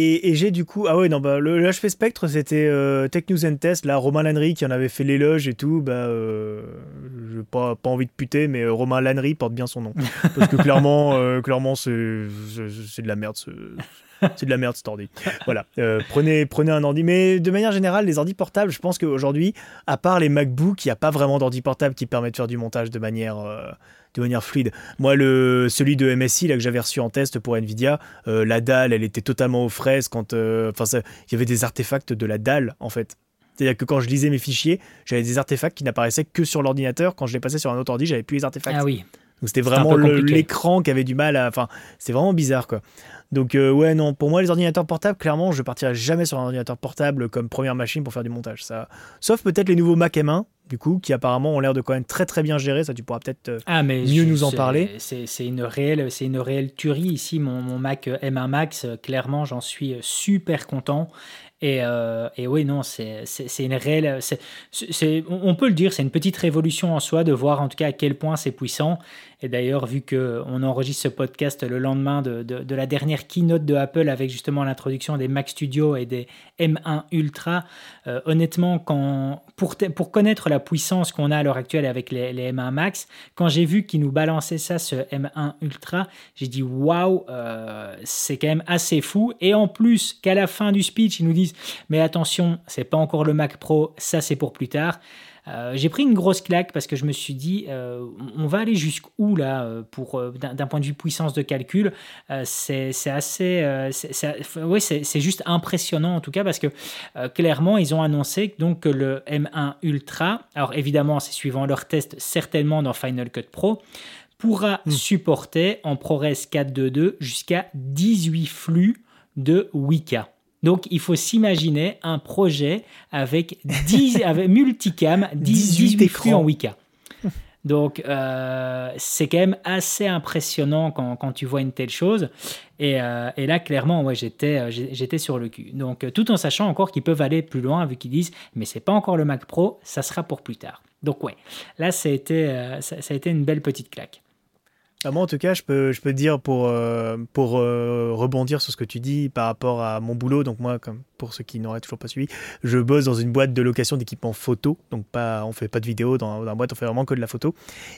Et, et j'ai du coup, ah ouais, non, bah, le, HP Spectre, c'était euh, Tech News and Test, là, Romain Lannery qui en avait fait l'éloge et tout, bah, euh, j'ai pas, pas envie de puter, mais euh, Romain Lannery porte bien son nom. Parce que clairement, euh, clairement c'est c'est- c'est de la merde, ce- c'est de la merde cet ordi. Voilà, euh, prenez, prenez un ordi. Mais de manière générale, les ordi portables, je pense qu'aujourd'hui, à part les MacBooks, il n'y a pas vraiment d'ordi portable qui permet de faire du montage de manière, euh, de manière fluide. Moi, le, celui de MSI là, que j'avais reçu en test pour Nvidia, euh, la dalle, elle était totalement aux fraises quand. Enfin, il y avait des artefacts de la dalle, en fait. C'est-à-dire que quand je lisais mes fichiers, j'avais des artefacts qui n'apparaissaient que sur l'ordinateur. Quand je les passais sur un autre ordi, j'avais plus les artefacts. Ah oui. Donc c'était vraiment l'écran qui avait du mal à. Enfin, c'est vraiment bizarre quoi. Donc euh, ouais non, pour moi les ordinateurs portables, clairement, je partirai jamais sur un ordinateur portable comme première machine pour faire du montage. Ça, sauf peut-être les nouveaux Mac M1 du coup, qui apparemment ont l'air de quand même très très bien gérer. Ça, tu pourras peut-être. euh, Ah, mais mieux nous en parler. C'est une réelle, c'est une réelle tuerie ici. Mon, mon Mac M1 Max, euh, clairement, j'en suis super content. Et, euh, et oui, non, c'est une réelle. on on peut le dire, c'est une petite révolution en soi de voir en tout cas à quel point c'est puissant. Et d'ailleurs, vu que on enregistre ce podcast le lendemain de, de- la dernière keynote de Apple avec justement l'introduction des Mac Studio et des M1 Ultra, euh, honnêtement, quand, pour, pour connaître la puissance qu'on a à l'heure actuelle avec les, les M1 Max, quand j'ai vu qu'ils nous balançaient ça, ce M1 Ultra, j'ai dit waouh, euh, c'est quand même assez fou. Et en plus, qu'à la fin du speech, ils nous disent mais attention, c'est pas encore le Mac Pro, ça c'est pour plus tard. Euh, j'ai pris une grosse claque parce que je me suis dit, euh, on va aller jusqu'où là euh, pour d'un point de vue puissance de calcul. Euh, c'est assez, c'est- ouais, juste impressionnant en tout cas parce que clairement ils ont annoncé donc que le M1 Ultra, alors évidemment c'est suivant leur test certainement dans Final Cut Pro, pourra Mm. supporter en ProRes 4.2.2 jusqu'à 18 flux de Wika. Donc, il faut s'imaginer un projet avec, 10, avec multicam, 10, 18 18 flux écrans. en Wika. Donc, euh, c'est quand même assez impressionnant quand, quand tu vois une telle chose. Et, euh, et là, clairement, ouais, j'étais, euh, j'étais sur le cul. Donc, tout en sachant encore qu'ils peuvent aller plus loin, vu qu'ils disent, mais c'est pas encore le Mac Pro, ça sera pour plus tard. Donc, ouais, là, ça a été, euh, ça, ça a été une belle petite claque. Ah, moi, en tout cas, je peux, je peux te dire pour, euh, pour euh, rebondir sur ce que tu dis par rapport à mon boulot. Donc, moi, comme pour ceux qui n'auraient toujours pas suivi, je bosse dans une boîte de location d'équipements photo. Donc, pas, on fait pas de vidéo dans, dans la boîte, on fait vraiment que de la photo.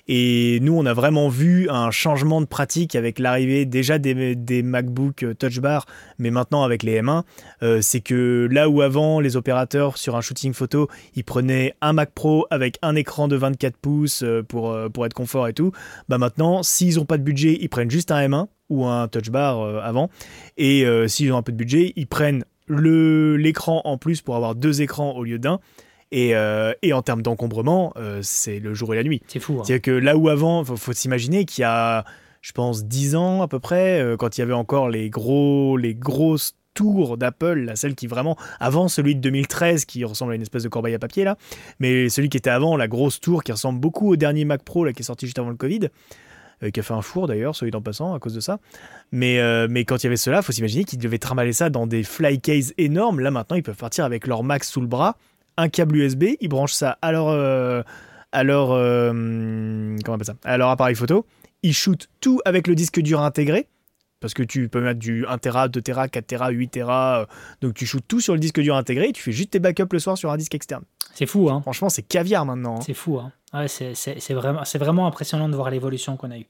Et nous, on a vraiment vu un changement de pratique avec l'arrivée déjà des, des MacBook euh, Touch Bar, mais maintenant avec les M1. Euh, c'est que là où avant, les opérateurs sur un shooting photo, ils prenaient un Mac Pro avec un écran de 24 pouces pour, pour être confort et tout, bah maintenant, s'ils n'ont pas de budget, ils prennent juste un M1 ou un touch bar euh, avant. Et euh, s'ils ont un peu de budget, ils prennent l'écran en plus pour avoir deux écrans au lieu d'un. Et, euh, et en termes d'encombrement, euh, c'est le jour et la nuit. C'est fou. hein. C'est-à-dire que là où avant, faut, faut s'imaginer qu'il y a, je pense, 10 ans à peu près, euh, quand il y avait encore les gros, les grosses tours d'Apple, celle qui vraiment, avant celui de 2013 qui ressemble à une espèce de corbeille à papier là, mais celui qui était avant, la grosse tour qui ressemble beaucoup au dernier Mac Pro là, qui est sorti juste avant le Covid. Euh, qui a fait un four d'ailleurs, celui en passant, à cause de ça. Mais, euh, mais quand il y avait cela, faut s'imaginer qu'ils devaient trimballer ça dans des fly cases énormes. Là maintenant, ils peuvent partir avec leur Mac sous le bras, un câble USB, ils branchent ça à leur, euh, à leur, comment on appelle ça, à leur appareil photo. Ils shootent tout avec le disque dur intégré. Parce que tu peux mettre du 1 Tera, 2 Tera, 4 Tera, 8 Tera. donc tu shootes tout sur le disque dur intégré et tu fais juste tes backups le soir sur un disque externe. C'est fou, hein Franchement, c'est caviar maintenant. hein. C'est fou, hein ouais, c'est vraiment, vraiment impressionnant de voir l'évolution qu'on a eue.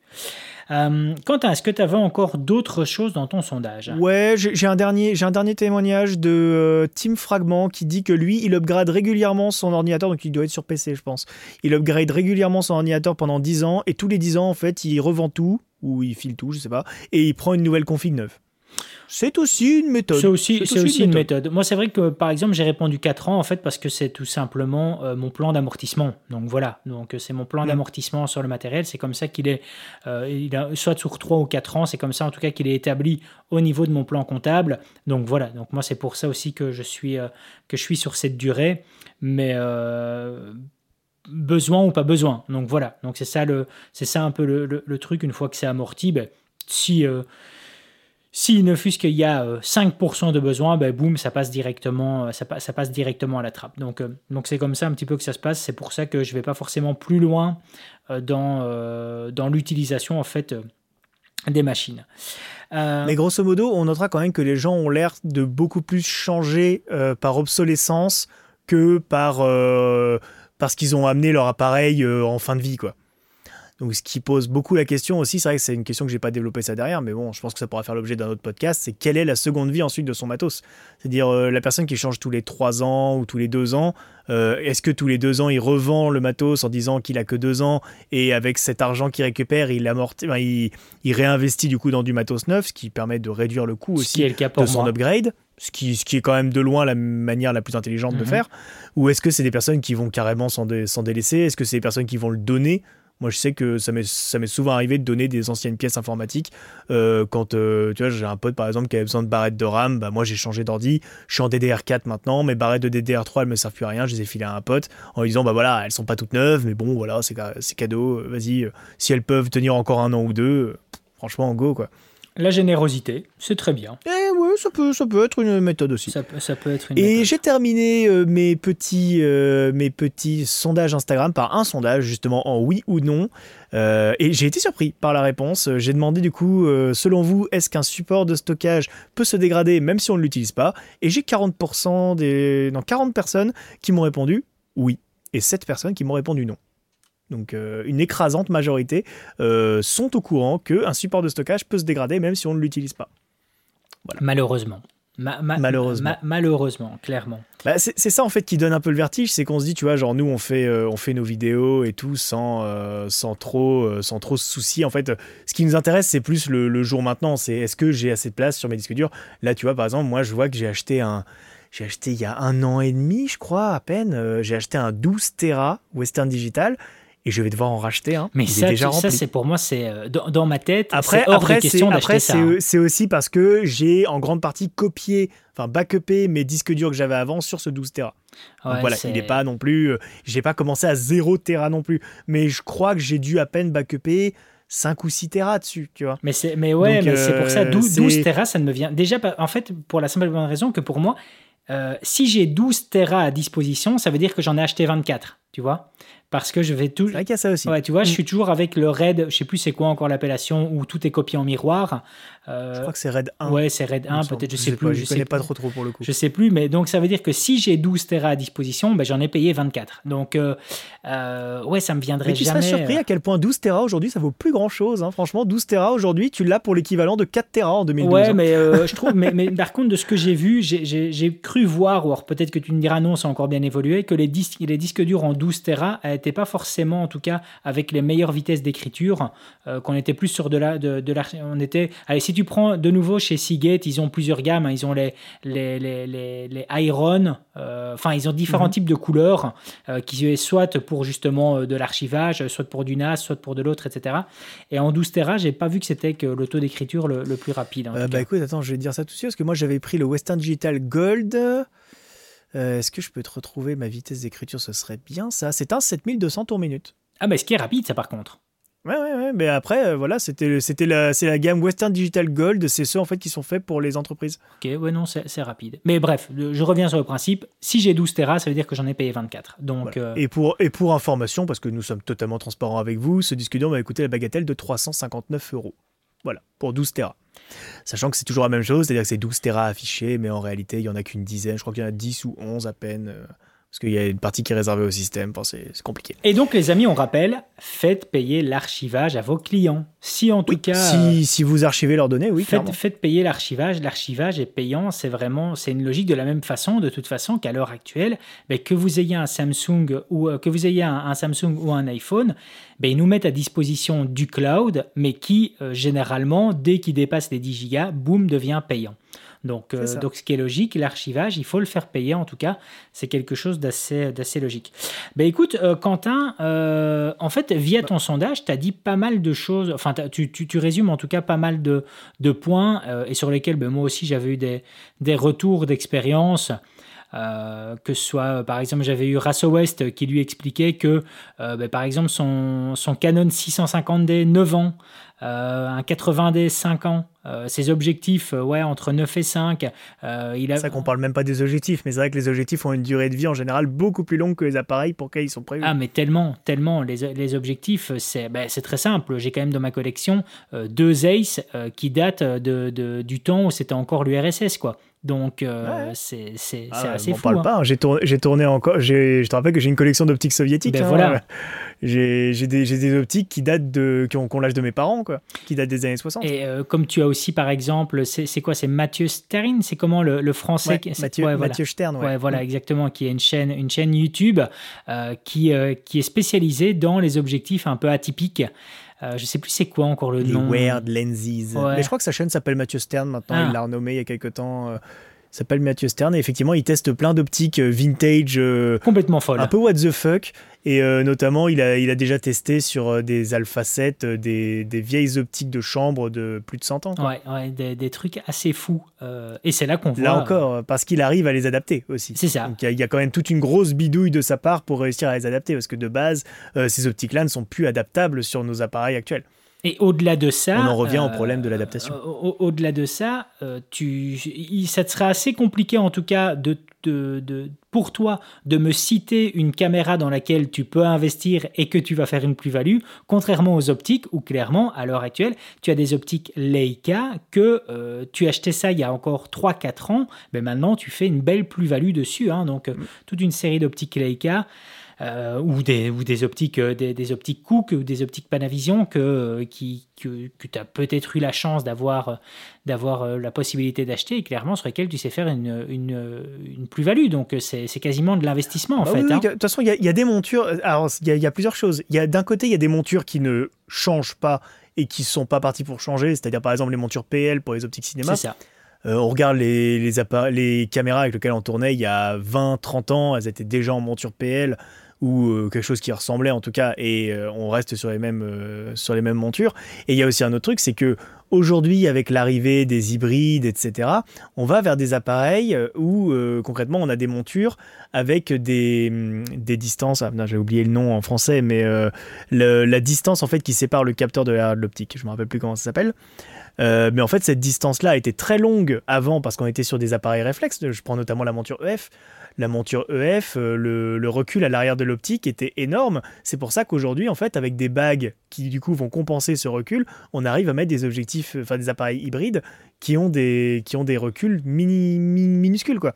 Euh, Quentin, est-ce que tu avais encore d'autres choses dans ton sondage? Ouais, j'ai un, dernier- un dernier témoignage de euh, Tim Fragment qui dit que lui, il upgrade régulièrement son ordinateur, donc il doit être sur PC, je pense. Il upgrade régulièrement son ordinateur pendant 10 ans, et tous les 10 ans, en fait, il revend tout, ou il file tout, je sais pas, et il prend une nouvelle config neuve. C'est aussi une méthode. C'est aussi, une méthode. Moi, c'est vrai que, par exemple, j'ai répondu 4 ans, en fait, parce que c'est tout simplement euh, mon plan d'amortissement. Donc voilà, donc c'est mon plan Mm. d'amortissement sur le matériel. C'est comme ça qu'il est, euh, il a, soit sur 3 ou 4 ans, c'est comme ça en tout cas qu'il est établi au niveau de mon plan comptable. Donc voilà, donc moi, c'est pour ça aussi que je suis, euh, que je suis sur cette durée. Mais besoin ou pas besoin. Donc voilà, donc c'est ça, le, c'est ça un peu le, le- le truc. Une fois que c'est amorti, ben, si. Euh, s'il ne fût-ce qu'il y a euh, 5% de besoin, ben boum, ça passe directement, euh, ça, pa- ça passe directement à la trappe. Donc, euh, donc c'est comme ça un petit peu que ça se passe. C'est pour ça que je vais pas forcément plus loin euh, dans, euh, dans l'utilisation en fait euh, des machines. Euh, Mais grosso modo, on notera quand même que les gens ont l'air de beaucoup plus changer euh, par obsolescence que par euh, parce qu'ils ont amené leur appareil euh, en fin de vie, quoi. Donc, ce qui pose beaucoup la question aussi, c'est vrai que c'est une question que j'ai pas développée ça derrière, mais bon, je pense que ça pourra faire l'objet d'un autre podcast. C'est quelle est la seconde vie ensuite de son matos? C'est-à-dire euh, la personne qui change tous les 3 ans ou tous les 2 ans. euh, Est-ce que tous les 2 ans il revend le matos en disant qu'il a que 2 ans et avec cet argent qu'il récupère, il amortit, il, il réinvestit du coup dans du matos neuf, ce qui permet de réduire le coût aussi le de son moi. upgrade, ce qui, ce qui est quand même de loin la manière la plus intelligente de Mhm. faire Ou est-ce que c'est des personnes qui vont carrément s'en dé- s'en délaisser? Est-ce que c'est des personnes qui vont le donner moi, je sais que ça m'est souvent arrivé de donner des anciennes pièces informatiques. Euh, quand euh, tu vois, j'ai un pote par exemple qui avait besoin de barrettes de RAM, bah moi j'ai changé d'ordi. Je suis en DDR4 maintenant, mes barrettes de DDR3 elles me servent plus à rien. Je les ai filées à un pote en lui disant bah voilà, elles sont pas toutes neuves, mais bon voilà, c'est ca- c'est cadeau. Vas-y, euh, si elles peuvent tenir encore un an ou deux, franchement, go quoi. La générosité, c'est très bien. Eh ouais, ça peut, ça peut être une méthode aussi. Ça, ça peut être une Et j'ai terminé euh, mes, petits, euh, mes petits sondages Instagram par un sondage justement en oui ou non. Euh, et j'ai été surpris par la réponse. J'ai demandé du coup, selon vous, est-ce qu'un support de stockage peut se dégrader même si on ne l'utilise pas? Et j'ai 40%, des... non, 40 personnes qui m'ont répondu oui. Et 7 personnes qui m'ont répondu non. Donc euh, une écrasante majorité euh, sont au courant qu'un support de stockage peut se dégrader même si on ne l'utilise pas. Malheureusement. Ma- ma- Malheureusement. ma- malheureusement, clairement. Bah, c'est ça en fait qui donne un peu le vertige, c'est qu'on se dit, tu vois, genre nous on fait, euh, on fait nos vidéos et tout sans, euh, sans, trop, euh, sans trop se soucier. En fait, ce qui nous intéresse, c'est plus le, le jour maintenant. C'est est-ce que j'ai assez de place sur mes disques durs? Là, tu vois, par exemple, moi je vois que j'ai acheté un. J'ai acheté il y a un an et demi, je crois, à peine. j'ai acheté un 12 Tera Western Digital et je vais devoir en racheter un. Mais Il ça, est déjà ça c'est pour moi, c'est euh, dans, dans ma tête. Après, hors après, c'est, c'est, hein. c'est aussi parce que j'ai en grande partie copié, enfin backupé mes disques durs que j'avais avant sur ce 12 Tera. Donc voilà, il n'est pas non plus. euh, j'ai pas commencé à 0 Tera non plus. Mais je crois que j'ai dû à peine backuper 5 ou 6 Tera dessus, tu vois. Mais, c'est, mais ouais, mais c'est pour ça, euh, 12, c'est- 12 Tera, ça ne me vient. Déjà, en fait, pour la simple et bonne raison que pour moi, euh, si j'ai 12 Tera à disposition, ça veut dire que j'en ai acheté 24, tu vois Parce que je vais tout. C'est vrai qu'il y a ça aussi. Ouais, tu vois, je Mm. suis toujours avec le RAID, je sais plus c'est quoi encore l'appellation, où tout est copié en miroir. Euh, Je crois que c'est Red 1. ouais, c'est RAID il me 1, semble. peut-être, je sais plus. je sais connais pas trop trop pour le coup. Je sais plus, mais donc ça veut dire que si j'ai 12 Tera à disposition, ben, j'en ai payé 24. Donc, euh, euh, ouais, ça me viendrait Mais tu jamais. serais surpris à quel point 12 Tera aujourd'hui ça vaut plus grand chose. Franchement, 12 Tera aujourd'hui, tu l'as pour l'équivalent de 4 Tera en 2012. Ouais, hein. mais euh, je trouve, mais, mais par contre, de ce que j'ai vu, j'ai- cru voir, ou alors peut-être que tu me diras non, c'est encore bien évolué, que les disques, les disques durs en 12 Tera n'étaient pas forcément, en tout cas, avec les meilleures vitesses d'écriture, euh, qu'on était plus sur de la, de, de l'arch- on était, allez, si tu prends de nouveau chez Seagate, ils ont plusieurs gammes, hein, ils ont les, les, les, les, les Iron, euh, enfin, ils ont différents Mhm. types de couleurs, euh, qui est soit pour justement euh, de l'archivage, soit pour du NAS, soit pour de l'autre, etc. Et en 12 Tera, j'ai pas vu que c'était que le taux d'écriture le, le plus rapide. tout bah écoute, attends, je vais te dire ça tout de suite parce que moi j'avais pris le Western Digital Gold. Euh, Est-ce que je peux te retrouver ma vitesse d'écriture? Ce serait bien ça. C'est un 7200 tours minute. Ah, mais ce qui est rapide, ça par contre. Ouais, ouais, ouais. Mais après, euh, voilà, c'était, c'était la, c'est la gamme Western Digital Gold. C'est ceux en fait qui sont faits pour les entreprises. Ok, ouais, non, c'est, c'est rapide. Mais bref, je reviens sur le principe. Si j'ai 12 Tera, ça veut dire que j'en ai payé 24. Donc, Voilà. euh, Et, pour, et pour information, parce que nous sommes totalement transparents avec vous, ce disque dur m'a coûté la bagatelle de 359 euros. Voilà, pour 12 Tera. Sachant que c'est toujours la même chose, c'est-à-dire que c'est 12 Tera affichés, mais en réalité, il n'y en a qu'une dizaine. Je crois qu'il y en a 10 ou 11 à peine. euh, parce qu'il y a une partie qui est réservée au système. Enfin, c'est, compliqué. Et donc, les amis, on rappelle, faites payer l'archivage à vos clients. Si en tout cas. euh, si, si vous archivez leurs données, oui. Faites, faites payer l'archivage. L'archivage est payant. C'est vraiment, c'est une logique de la même façon, de toute façon, qu'à l'heure actuelle, ben, que vous ayez un Samsung ou euh, que vous ayez un, un Samsung ou un iPhone, ben, ils nous mettent à disposition du cloud, mais qui euh, généralement, dès qu'il dépasse les 10 gigas, boum, devient payant. Donc, euh, donc, ce qui est logique, l'archivage, il faut le faire payer. En tout cas, c'est quelque chose d'assez, d'assez logique. Ben écoute, euh, Quentin, euh, en fait, via ton sondage, tu as dit pas mal de choses. Enfin, tu, tu, tu résumes en tout cas pas mal de, de points et sur lesquels ben, moi aussi j'avais eu des, des retours d'expérience. Euh, que ce soit, euh, par exemple, j'avais eu Rasso West qui lui expliquait que, euh, ben, par exemple, son, son Canon 650D 9 ans, euh, un 80D 5 ans, euh, ses objectifs, euh, ouais, entre 9 et 5. euh, il a... C'est ça qu'on parle même pas des objectifs, mais c'est vrai que les objectifs ont une durée de vie en général beaucoup plus longue que les appareils pour lesquels ils sont prévus. Ah, mais tellement, tellement. Les, les objectifs, c'est ben, très simple. J'ai quand même dans ma collection euh, deux Ace euh, qui datent de, de- du temps où c'était encore l'URSS, quoi. Donc, euh, Ouais. c'est c'est- Ah, assez fou. parle hein. pas. hein. J'ai tourné, j'ai tourné encore. Je te rappelle que j'ai une collection d'optiques soviétiques. Ben hein. voilà. J'ai j'ai des, des optiques qui datent de, qui ont, ont l'âge de mes parents, quoi, qui datent des années 60. Et euh, comme tu as aussi, par exemple, c'est quoi C'est Mathieu Sterin C'est comment le, le français Ouais, Mathieu, ouais, voilà. Mathieu Stern, ouais. Voilà, exactement, qui est une chaîne, une chaîne YouTube euh, qui, qui est spécialisée dans les objectifs un peu atypiques. Euh, je sais plus c'est quoi encore le Les nom. Weird Lenses. Ouais. Mais je crois que sa chaîne s'appelle Mathieu Stern maintenant. Ah. Il l'a renommé il y a quelques temps. euh, il s'appelle Mathieu Stern. Et effectivement, il teste plein d'optiques euh, vintage. euh, Complètement folle. un peu what the fuck. Et euh, notamment, il a, il a déjà testé sur euh, des Alpha 7 euh, des, des vieilles optiques de chambre de plus de 100 ans. quoi. Ouais, ouais, des, des trucs assez fous. Euh, et c'est là qu'on voit. Là encore, parce qu'il arrive à les adapter aussi. C'est ça. Donc il y, a- il y a quand même toute une grosse bidouille de sa part pour réussir à les adapter, parce que de base, euh, ces optiques-là ne sont plus adaptables sur nos appareils actuels. Et au-delà de ça. On en revient au problème de l'adaptation. euh, au- au- Au-delà de ça, euh, tu, ça te sera assez compliqué en tout cas de, de- de- pour toi de me citer une caméra dans laquelle tu peux investir et que tu vas faire une plus-value, contrairement aux optiques où clairement, à l'heure actuelle, tu as des optiques Leica que euh, tu achetais ça il y a encore 3-4 ans, mais maintenant tu fais une belle plus-value dessus. hein. donc euh, toute une série d'optiques Leica. Euh, ou, des, ou des optiques euh, des, des optiques Cook ou des optiques Panavision que, euh, qui, que, que tu as peut-être eu la chance d'avoir d'avoir la possibilité d'acheter et clairement sur lesquelles tu sais faire une, une, une plus-value. Donc c'est c'est quasiment de l'investissement en Ah fait. oui, oui, hein. De toute façon, il y, y a des montures. Alors, il y, a- il y a plusieurs choses. Il y a D'un côté, il y a des montures qui ne changent pas et qui sont pas parties pour changer, c'est-à-dire par exemple les montures PL pour les optiques cinéma. C'est ça. Euh, on regarde les, les, les caméras avec lesquelles on tournait il y a 20-30 ans, elles étaient déjà en monture PL ou euh, quelque chose qui ressemblait en tout cas, et euh, on reste sur les, mêmes, euh, sur les mêmes montures. Et il y a aussi un autre truc, c'est que aujourd'hui, avec l'arrivée des hybrides, etc., on va vers des appareils où concrètement on a des montures avec des, hum, des distances. Ah, j'ai oublié le nom en français, mais la distance en fait qui sépare le capteur de l'optique. Je me rappelle plus comment ça s'appelle. Euh, mais en fait, cette distance-là était très longue avant parce qu'on était sur des appareils réflexes. Je prends notamment la monture EF. La monture EF, euh, le, recul à l'arrière de l'optique était énorme. C'est pour ça qu'aujourd'hui, en fait, avec des bagues qui du coup vont compenser ce recul, on arrive à mettre des objectifs, euh, enfin des appareils hybrides qui ont des, qui ont des reculs minuscules, quoi.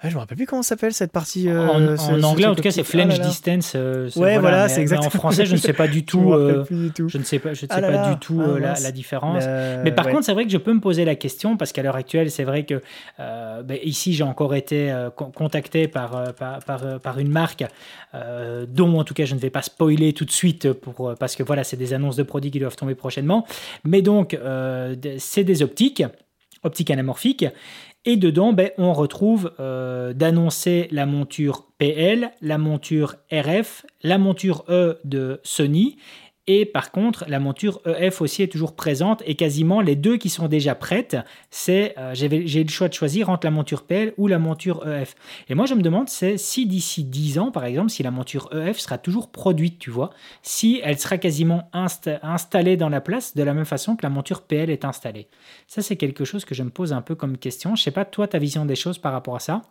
Ah, je me rappelle plus comment s'appelle cette partie. euh, en, ce- en ce anglais, en tout cas, c'est. Ah flange distance. euh, Ouais, voilà, c'est exactement. En français, je ne sais pas du tout. euh, du tout. je ne sais pas, je ne sais Ah là pas du tout Ah, euh, la, différence. Mais par ouais. contre, c'est vrai que je peux me poser la question parce qu'à l'heure actuelle, c'est vrai que ben, ici, j'ai encore été con- contacté par, par, par, par une marque dont, en tout cas, je ne vais pas spoiler tout de suite pour, parce que voilà, c'est des annonces de produits qui doivent tomber prochainement. Mais donc, c'est des optiques, optiques anamorphiques. Et dedans, ben, on retrouve euh, d'annoncer la monture PL, la monture RF, la monture E de Sony Et par contre, la monture EF aussi est toujours présente et quasiment les deux qui sont déjà prêtes, c'est euh, j'ai le choix de choisir entre la monture PL ou la monture EF. Et moi, je me demande c'est si d'ici 10 ans, par exemple, si la monture EF sera toujours produite, tu vois, si elle sera quasiment installée dans la place de la même façon que la monture PL est installée. Ça, c'est quelque chose que je me pose un peu comme question. Je sais pas, toi, ta vision des choses par rapport à ça?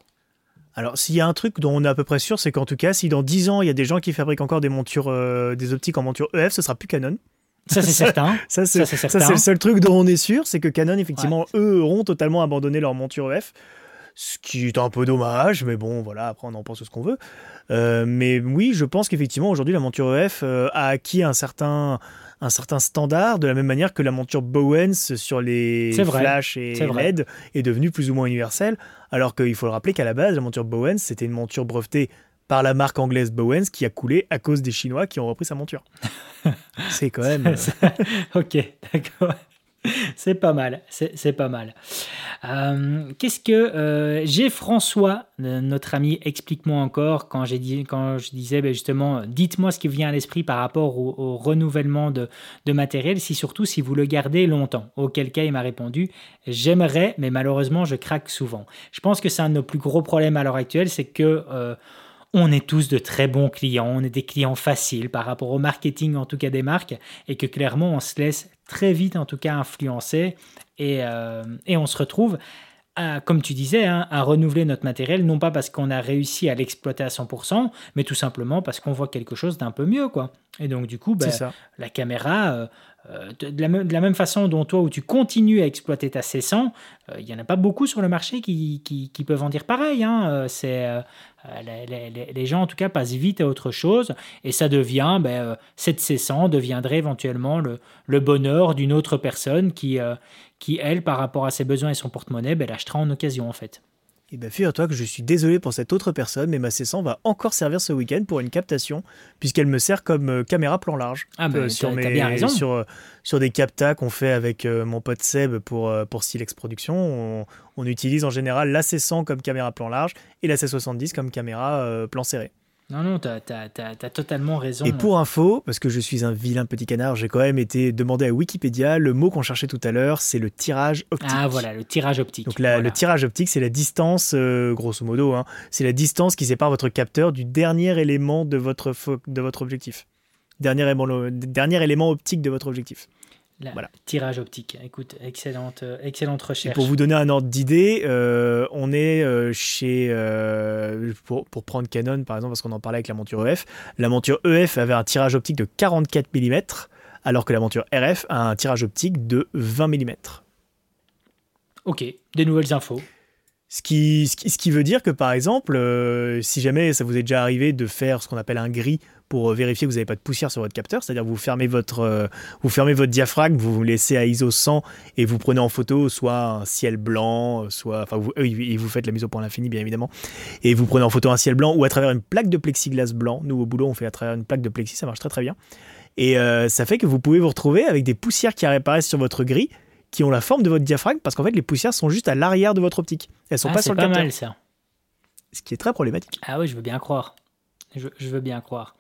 Alors, s'il y a un truc dont on est à peu près sûr, c'est qu'en tout cas, si dans 10 ans, il y a des gens qui fabriquent encore des montures, euh, des optiques en monture EF, ce sera plus Canon. Ça, c'est certain. ça, c'est le seul truc dont on est sûr, c'est que Canon, effectivement, eux, auront totalement abandonné leur monture EF. Ce qui est un peu dommage, mais bon, voilà, après, on en pense ce qu'on veut. Euh, mais oui, je pense qu'effectivement, aujourd'hui, la monture EF euh, a acquis un certain, un certain standard, de la même manière que la monture Bowens sur les flash et LED est devenue plus ou moins universelle, alors qu'il faut le rappeler qu'à la base, la monture Bowens, c'était une monture brevetée par la marque anglaise Bowens qui a coulé à cause des Chinois qui ont repris sa monture. C'est quand même... Euh, ok, d'accord. c'est pas mal, c'est pas mal. Euh, qu'est-ce que euh, j'ai François, notre ami, explique-moi encore quand j'ai dit quand je disais ben, justement, dites-moi ce qui vient à l'esprit par rapport au, renouvellement de, matériel, si surtout si vous le gardez longtemps. Auquel cas il m'a répondu, j'aimerais, mais malheureusement je craque souvent. Je pense que c'est un de nos plus gros problèmes à l'heure actuelle, c'est que euh, on est tous de très bons clients, on est des clients faciles par rapport au marketing, en tout cas des marques, et que clairement on se laisse très vite en tout cas influencer et, euh, on se retrouve à, comme tu disais, hein, à renouveler notre matériel, non pas parce qu'on a réussi à l'exploiter à 100%, mais tout simplement parce qu'on voit quelque chose d'un peu mieux. quoi. Et donc du coup, ben, la caméra, euh, euh, de, la même, façon dont toi, où tu continues à exploiter ta C100, euh, il n'y en a pas beaucoup sur le marché qui, qui, peuvent en dire pareil. Hein. Euh, c'est, les, gens, en tout cas, passent vite à autre chose et ça devient, ben, cette C100 deviendrait éventuellement le, le bonheur d'une autre personne qui, qui, elle, par rapport à ses besoins et son porte-monnaie, ben, l'achètera en occasion, en fait. Et eh bien, figure-toi que je suis désolé pour cette autre personne, mais ma C100 va encore servir ce week-end pour une captation, puisqu'elle me sert comme euh, caméra plan large. Ah, bah, sur, bien raison. Sur, euh, sur des captas qu'on fait avec mon pote Seb pour, pour Silex Production. On, utilise en général la C100 comme caméra plan large et la C70 comme caméra plan serré. Non, non, tu as, totalement raison. Et pour info, parce que je suis un vilain petit canard, j'ai quand même été demandé à Wikipédia, le mot qu'on cherchait tout à l'heure, c'est le tirage optique. Ah voilà, le tirage optique. Donc le tirage optique, c'est la distance, euh, grosso modo, hein, c'est la distance qui sépare votre capteur du dernier élément de votre, de votre objectif. Dernier élément, dernier élément optique de votre objectif voilà. Tirage optique. Écoute, excellente, euh, excellente recherche. pour vous donner un ordre d'idée, euh, on est euh, chez. pour, pour, prendre Canon, par exemple, parce qu'on en parlait avec la monture EF, la monture EF avait un tirage optique de 44 mm, alors que la monture RF a un tirage optique de 20 mm. Ok, des nouvelles infos. Ce qui, veut dire que, par exemple, si jamais ça vous est déjà arrivé de faire ce qu'on appelle un gris pour euh, vérifier que vous n'avez pas de poussière sur votre capteur, c'est-à-dire vous fermez votre euh, vous fermez votre diaphragme, vous vous laissez à ISO 100 et vous prenez en photo soit un ciel blanc, euh, soit enfin vous, vous faites la mise au point à l'infini bien évidemment, et vous prenez en photo un ciel blanc ou à travers une plaque de plexiglas blanc. Nous au boulot on fait à travers une plaque de plexi, ça marche très très bien. Et ça fait que vous pouvez vous retrouver avec des poussières qui apparaissent sur votre grille qui ont la forme de votre diaphragme parce qu'en fait les poussières sont juste à l'arrière de votre optique. Elles sont ah, pas sur le pas Mal, ça. Ce qui est très problématique. Ah oui, je veux bien croire. Je veux bien croire.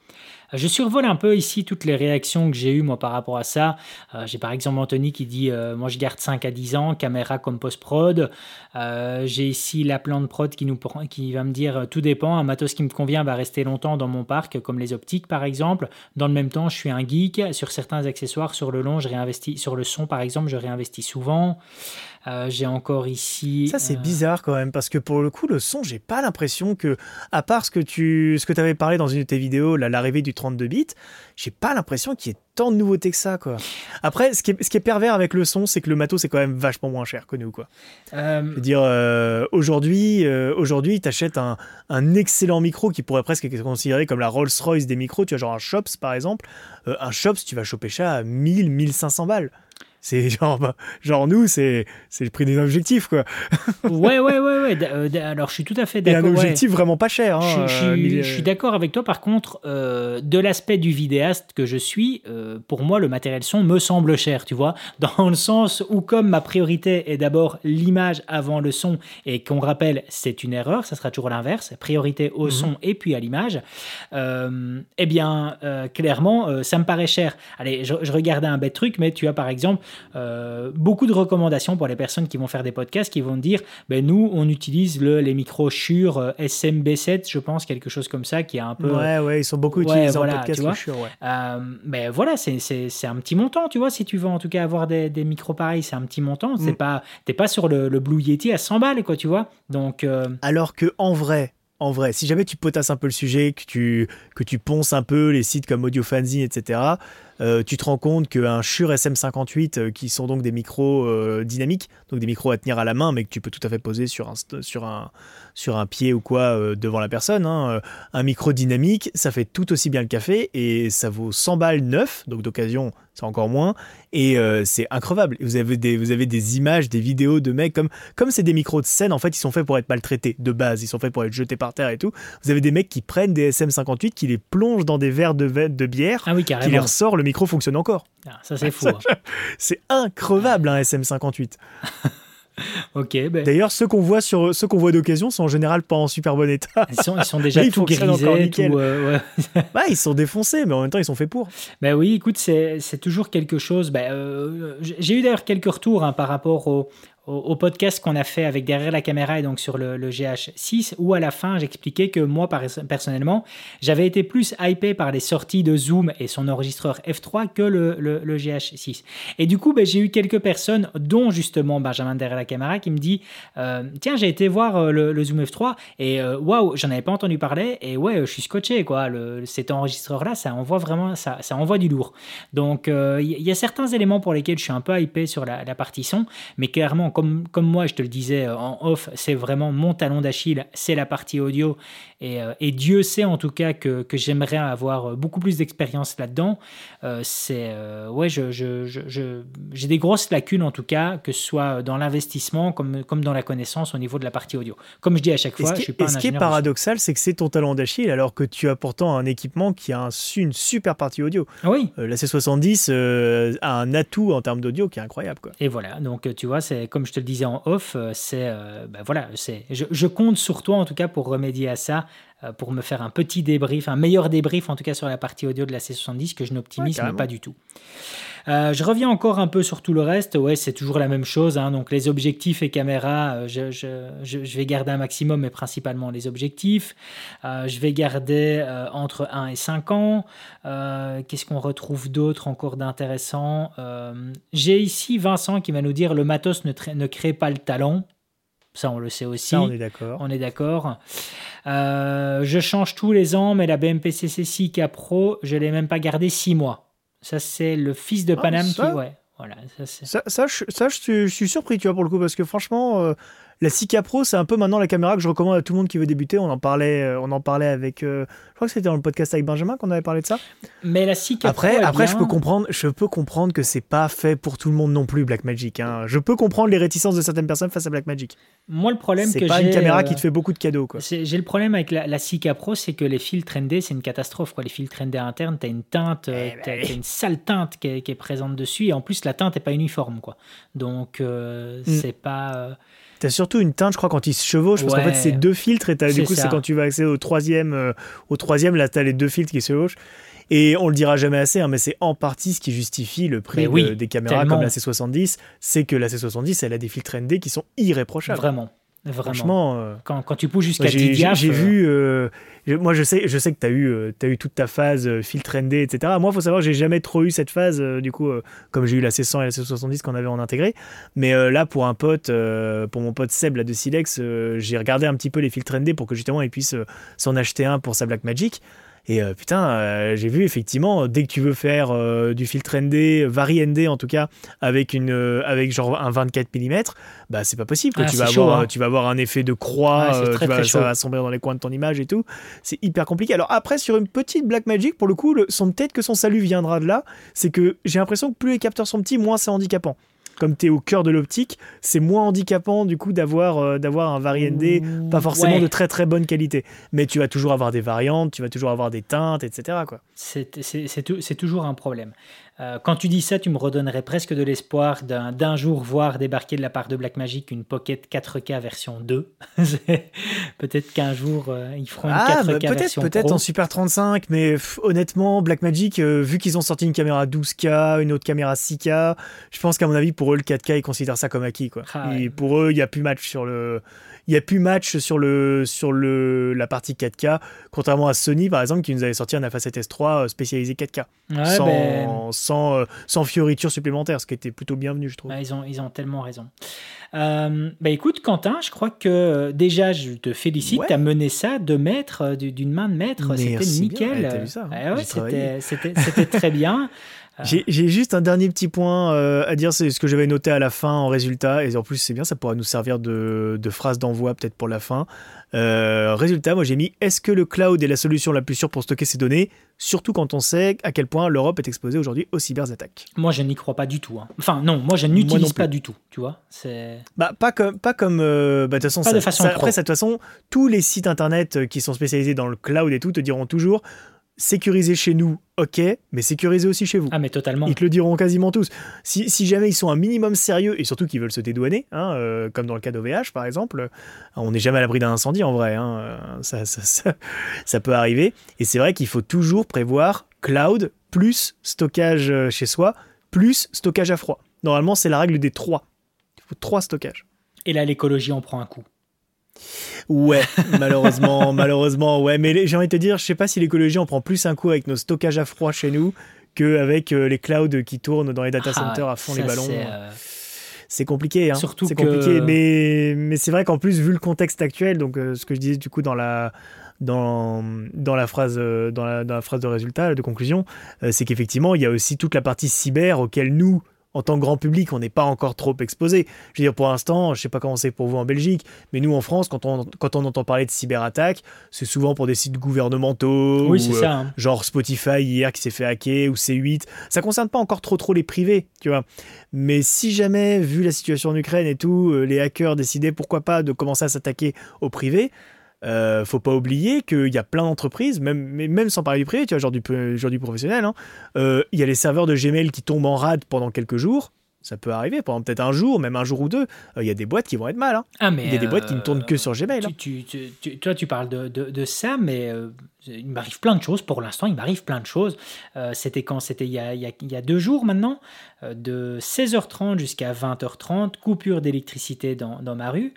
Je survole un peu ici toutes les réactions que j'ai eues moi par rapport à ça. Euh, j'ai par exemple Anthony qui dit euh, moi je garde 5 à 10 ans, caméra comme post-prod. Euh, j'ai ici la plante prod qui va me dire tout dépend, un matos qui me convient va rester longtemps dans mon parc comme les optiques par exemple. Dans le même temps je suis un geek, sur certains accessoires sur le long je réinvestis, sur le son par exemple je réinvestis souvent. Euh, j'ai encore ici. Ça, c'est euh, bizarre quand même, parce que pour le coup, le son, j'ai pas l'impression que, à part ce que tu ce que avais parlé dans une de tes vidéos, l'arrivée du 32 bits, j'ai pas l'impression qu'il y ait tant de nouveautés que ça, quoi. Après, ce qui est, ce qui est pervers avec le son, c'est que le matos, c'est quand même vachement moins cher que nous, quoi. Euh, Je veux dire, aujourd'hui, aujourd'hui, t'achètes un, un excellent micro qui pourrait presque être considéré comme la Rolls-Royce des micros. Tu as genre un Shops, par exemple. un Shops, tu vas choper ça à 1000, 1500 balles. C'est genre, bah, genre nous, c'est le prix des objectifs, quoi. ouais, ouais, ouais, ouais. Euh, alors, je suis tout à fait Et d'accord. un objectif vraiment pas cher. Je, hein, je- euh, mille- je suis d'accord avec toi. Par contre, euh, de l'aspect du vidéaste que je suis, euh, pour moi, le matériel son me semble cher, tu vois, dans le sens où comme ma priorité est d'abord l'image avant le son, et qu'on rappelle, c'est une erreur, ça sera toujours l'inverse, priorité au son et puis à l'image, euh, eh bien, euh, clairement, euh, ça me paraît cher. Allez, je, je regardais un bête truc, mais tu as par exemple euh, beaucoup de recommandations pour les personnes qui vont faire des podcasts, qui vont dire, ben nous, on utilise le, les micros Shure euh, SMB7, je pense, quelque chose comme ça, qui est un peu... Ouais, ouais, ils sont beaucoup Ouais, utilisés voilà, en podcast, tu vois. ouais. Euh, ben voilà, c'est- c'est c'est un petit montant, tu vois, si tu veux en tout cas avoir des, des micros pareils, c'est un petit montant. C'est Mm. pas, t'es pas sur le, le Blue Yeti à 100 balles, quoi, tu vois. Donc, Alors que en vrai, en vrai, si jamais tu potasses un peu le sujet, que tu, que tu ponces un peu les sites comme Audio Fanzine, etc., euh, tu te rends compte qu'un Shure SM58, euh, qui sont donc des micros euh, dynamiques, donc des micros à tenir à la main, mais que tu peux tout à fait poser sur un, sur un, sur un pied ou quoi devant la personne, hein, un micro dynamique, ça fait tout aussi bien le café et ça vaut 100 balles neuf, donc d'occasion, c'est encore moins, et c'est increvable. Vous avez, des, vous avez des images, des vidéos de mecs, comme comme c'est des micros de scène, en fait, ils sont faits pour être maltraités de base, ils sont faits pour être jetés par terre et tout. Vous avez des mecs qui prennent des SM58, qui les plongent dans des verres de, de bière, ah oui, qui les carrément. ressort, le micro fonctionne encore. Ah, ça, c'est fou. hein. C'est increvable un SM58. Ok, ben, D'ailleurs, ceux qu'on voit sur ceux qu'on voit d'occasion sont en général pas en super bon état. ils, sont, ils sont déjà tout euh, ouais. Bah, ils sont défoncés, mais en même temps, ils sont faits pour. Ben oui, écoute, c'est c'est toujours quelque chose. Ben, euh, J'ai eu d'ailleurs quelques retours hein, par rapport au, au, podcast qu'on a fait avec Derrière la caméra et donc sur le, le GH6, où à la fin, j'expliquais que moi, personnellement, j'avais été plus hypé par les sorties de Zoom et son enregistreur F3 que le, le, le GH6. Et du coup, ben, j'ai eu quelques personnes, dont justement Benjamin Derrière la caméra, qui me dit euh, Tiens, j'ai été voir euh, le, Zoom F3 et euh, waouh, j'en avais pas entendu parler et ouais, je suis scotché, quoi. Cet enregistreur-là, ça envoie vraiment, ça, envoie du lourd. Donc, il y, y a certains éléments pour lesquels je suis un peu hypé sur la, la partie son, mais clairement, comme, moi, je te le disais en off, c'est vraiment mon talon d'Achille, c'est la partie audio. Et, euh, et Dieu sait en tout cas que, que j'aimerais avoir euh, beaucoup plus d'expérience là-dedans. Euh, c'est euh, ouais, je, je, je, je- j'ai des grosses lacunes en tout cas, que ce soit dans l'investissement comme, comme dans la connaissance au niveau de la partie audio. Comme je dis à chaque fois, ce je qui, suis pas et un ce qui est paradoxal, c'est que c'est ton talent d'Achille, alors que tu as pourtant un équipement qui a un une super partie audio. Ah oui, Euh, la C70 euh, a un atout en termes d'audio qui est incroyable. Quoi. Et voilà, donc tu vois, c'est comme je te le disais en off, c'est ben voilà, c'est je, je compte sur toi en tout cas pour remédier à ça, pour me faire un petit débrief, un meilleur débrief en tout cas sur la partie audio de la C70 que je n'optimise Ouais, pas du tout. Euh, je reviens encore un peu sur tout le reste. Ouais, c'est toujours la même chose. hein. Donc les objectifs et caméras, euh, je, je- je- je vais garder un maximum, mais principalement les objectifs. Euh, je vais garder euh, entre 1 et 5 ans. Euh, Qu'est-ce qu'on retrouve d'autre encore d'intéressant? Euh, J'ai ici Vincent qui va nous dire le matos ne crée pas le talent. Ça, on le sait aussi. Ça, on est d'accord. On est d'accord. Euh, je change tous les ans, mais la BMPC C6K Pro, je l'ai même pas gardée six mois. Ça, c'est le fils de Ah, Paname ça qui. Ouais, voilà. Ça, Ça, ça, je, ça, je suis- je suis surpris, tu vois, pour le coup, parce que franchement, euh, la 6K Pro, c'est un peu maintenant la caméra que je recommande à tout le monde qui veut débuter. On en parlait, euh, on en parlait avec. euh, je crois que c'était dans le podcast avec Benjamin qu'on avait parlé de ça. Mais la C4 Après, Pro après bien. je peux comprendre, je peux comprendre que c'est pas fait pour tout le monde non plus, Blackmagic. Hein. Je peux comprendre les réticences de certaines personnes face à Blackmagic. Moi, le problème C'est que pas j'ai. une caméra euh, qui te fait beaucoup de cadeaux, quoi. c'est- J'ai le problème avec la, la 6K Pro, c'est que les filtres ND, c'est une catastrophe. Quoi. Les filtres ND internes, tu as une teinte, Eh ben t'as- t'as une sale teinte qui est, qui est présente dessus. Et en plus, la teinte n'est pas uniforme. Quoi. Donc, euh, Mm. c'est pas. T'as surtout une teinte, je crois, quand il se chevauche, parce qu'en Ouais. fait, c'est deux filtres, et du coup, c'est quand tu vas accéder au troisième, euh, au troisième, là, t'as les deux filtres qui se chevauchent. Et on le dira jamais assez, hein, mais c'est en partie ce qui justifie le prix Mais oui, de- des caméras tellement. comme la C70, c'est que la C70, elle a des filtres ND qui sont irréprochables. Vraiment. Vraiment. Franchement, euh, Quand, quand tu pousses jusqu'à moi, j'ai 10 j'ai- gaffes, j'ai euh, vu, euh, moi je sais, je sais que tu as eu, t'as eu toute ta phase euh, filtre ND, etc. Moi, faut savoir, j'ai jamais trop eu cette phase, du coup, comme j'ai eu la C100 et la C70 qu'on avait en intégré. Mais là, pour un pote, pour mon pote Seb là, de Silex, j'ai regardé un petit peu les filtres ND pour que justement il puisse s'en acheter un pour sa Blackmagic. Et euh, putain, euh, j'ai vu effectivement, dès que tu veux faire euh, du filtre ND, vari ND en tout cas, avec, une, avec genre un 24 mm, bah c'est pas possible. Ah, tu, vas chaud, avoir, hein. tu vas avoir un effet de croix, Ouais, c'est très, tu vas, ça va sombrer dans les coins de ton image et tout. C'est hyper compliqué. Alors après, sur une petite Blackmagic, pour le coup, le, son, peut-être que son salut viendra de là, c'est que j'ai l'impression que plus les capteurs sont petits, moins c'est handicapant. Comme tu es au cœur de l'optique, c'est moins handicapant du coup d'avoir euh, d'avoir un vari ND pas forcément Ouais. de très très bonne qualité. Mais tu vas toujours avoir des variantes, tu vas toujours avoir des teintes, etc. Quoi. C'est c'est- c'est tou- c'est toujours un problème. Euh, quand tu dis ça, tu me redonnerais presque de l'espoir d'un d'un jour voir débarquer de la part de Blackmagic une Pocket 4K version 2. C'est- peut-être qu'un jour, euh, ils feront une Ah, 4K bah, peut-être version peut-être en Super 35, mais pff, honnêtement, Blackmagic, euh, vu qu'ils ont sorti une caméra 12K, une autre caméra 6K, je pense qu'à mon avis, pour eux, le 4K, ils considèrent ça comme acquis. Quoi. Ah, Et ouais. pour eux, il n'y a plus match sur le. Il y a plus match sur, le, sur le, la partie 4K, contrairement à Sony par exemple qui nous avait sorti un Alpha 7S3 euh, spécialisé 4K, Ouais, sans, ben, sans, euh, sans fioriture supplémentaire, ce qui était plutôt bienvenu, je trouve. Ils, ont, ils ont tellement raison. Euh, bah écoute, Quentin, je crois que déjà, je te félicite. Ouais. Tu as mené ça de maître, du- d'une main de maître. C'était nickel. Ouais, hein. Ouais, c'était très bien. J'ai juste un dernier petit point euh, à dire, c'est ce que j'avais noté à la fin en résultat, et en plus c'est bien, ça pourra nous servir de, de phrase d'envoi peut-être pour la fin. Euh, résultat, moi j'ai mis est-ce que le cloud est la solution la plus sûre pour stocker ces données, surtout quand on sait à quel point l'Europe est exposée aujourd'hui aux cyberattaques? Moi, je n'y crois pas du tout. hein. Enfin, non, moi, je n'utilise pas du tout. Tu vois. Bah pas comme pas comme euh, bah, façon Pas ça- de façon ça- après de toute façon tous les sites internet euh, qui sont spécialisés dans le cloud et tout te diront toujours sécuriser chez nous, ok, mais sécuriser aussi chez vous. Ah, mais totalement. Ils te le diront quasiment tous. Si, si jamais ils sont un minimum sérieux et surtout qu'ils veulent se dédouaner, hein, euh, comme dans le cas d'OVH par exemple, euh, on n'est jamais à l'abri d'un incendie en vrai. hein, euh, ça, ça, ça- ça peut arriver. Et c'est vrai qu'il faut toujours prévoir cloud plus stockage chez soi plus stockage à froid. Normalement, c'est la règle des trois. Il faut trois stockages. Et là, l'écologie en prend un coup. Ouais, malheureusement, malheureusement, ouais. Mais j'ai envie de te dire, je sais pas si l'écologie en prend plus un coup avec nos stockages à froid chez nous qu'avec euh, les clouds qui tournent dans les data Ah, centers à fond les ballons. c'est, euh, compliqué, hein. Surtout c'est que- compliqué. Mais, mais c'est vrai qu'en plus, vu le contexte actuel, donc euh, ce que je disais du coup dans la dans, dans la phrase dans la, dans la phrase de résultat de conclusion, euh, c'est qu'effectivement il y a aussi toute la partie cyber auquel nous en tant que grand public, on n'est pas encore trop exposé. Je veux dire, pour l'instant, je sais pas comment c'est pour vous en Belgique, mais nous en France, quand on, quand on entend parler de cyberattaque, c'est souvent pour des sites gouvernementaux, Oui, ou, euh, ça. hein. genre Spotify hier qui s'est fait hacker ou C8. Ça concerne pas encore trop trop les privés, tu vois. Mais si jamais, vu la situation en Ukraine et tout, euh, les hackers décidaient pourquoi pas de commencer à s'attaquer au privé, euh, faut pas oublier qu'il y a plein d'entreprises, même, sans parler du privé, tu vois, genre du, genre du professionnel, hein, euh, il y a les serveurs de Gmail qui tombent en rade pendant quelques jours. Ça peut arriver, pendant peut-être un jour, même un jour ou deux. Euh, Il y a des boîtes qui vont être mal. hein. Ah, mais, Il y a des boîtes qui ne euh, tournent que sur Gmail. hein. Tu, tu- tu- toi, tu parles de, de- de ça, mais euh, il m'arrive plein de choses. Pour l'instant, il m'arrive plein de choses. Euh, c'était quand? C'était il, y a- il y a- il y a deux jours maintenant, euh, de 16h30 jusqu'à 20h30, coupure d'électricité dans, dans ma rue.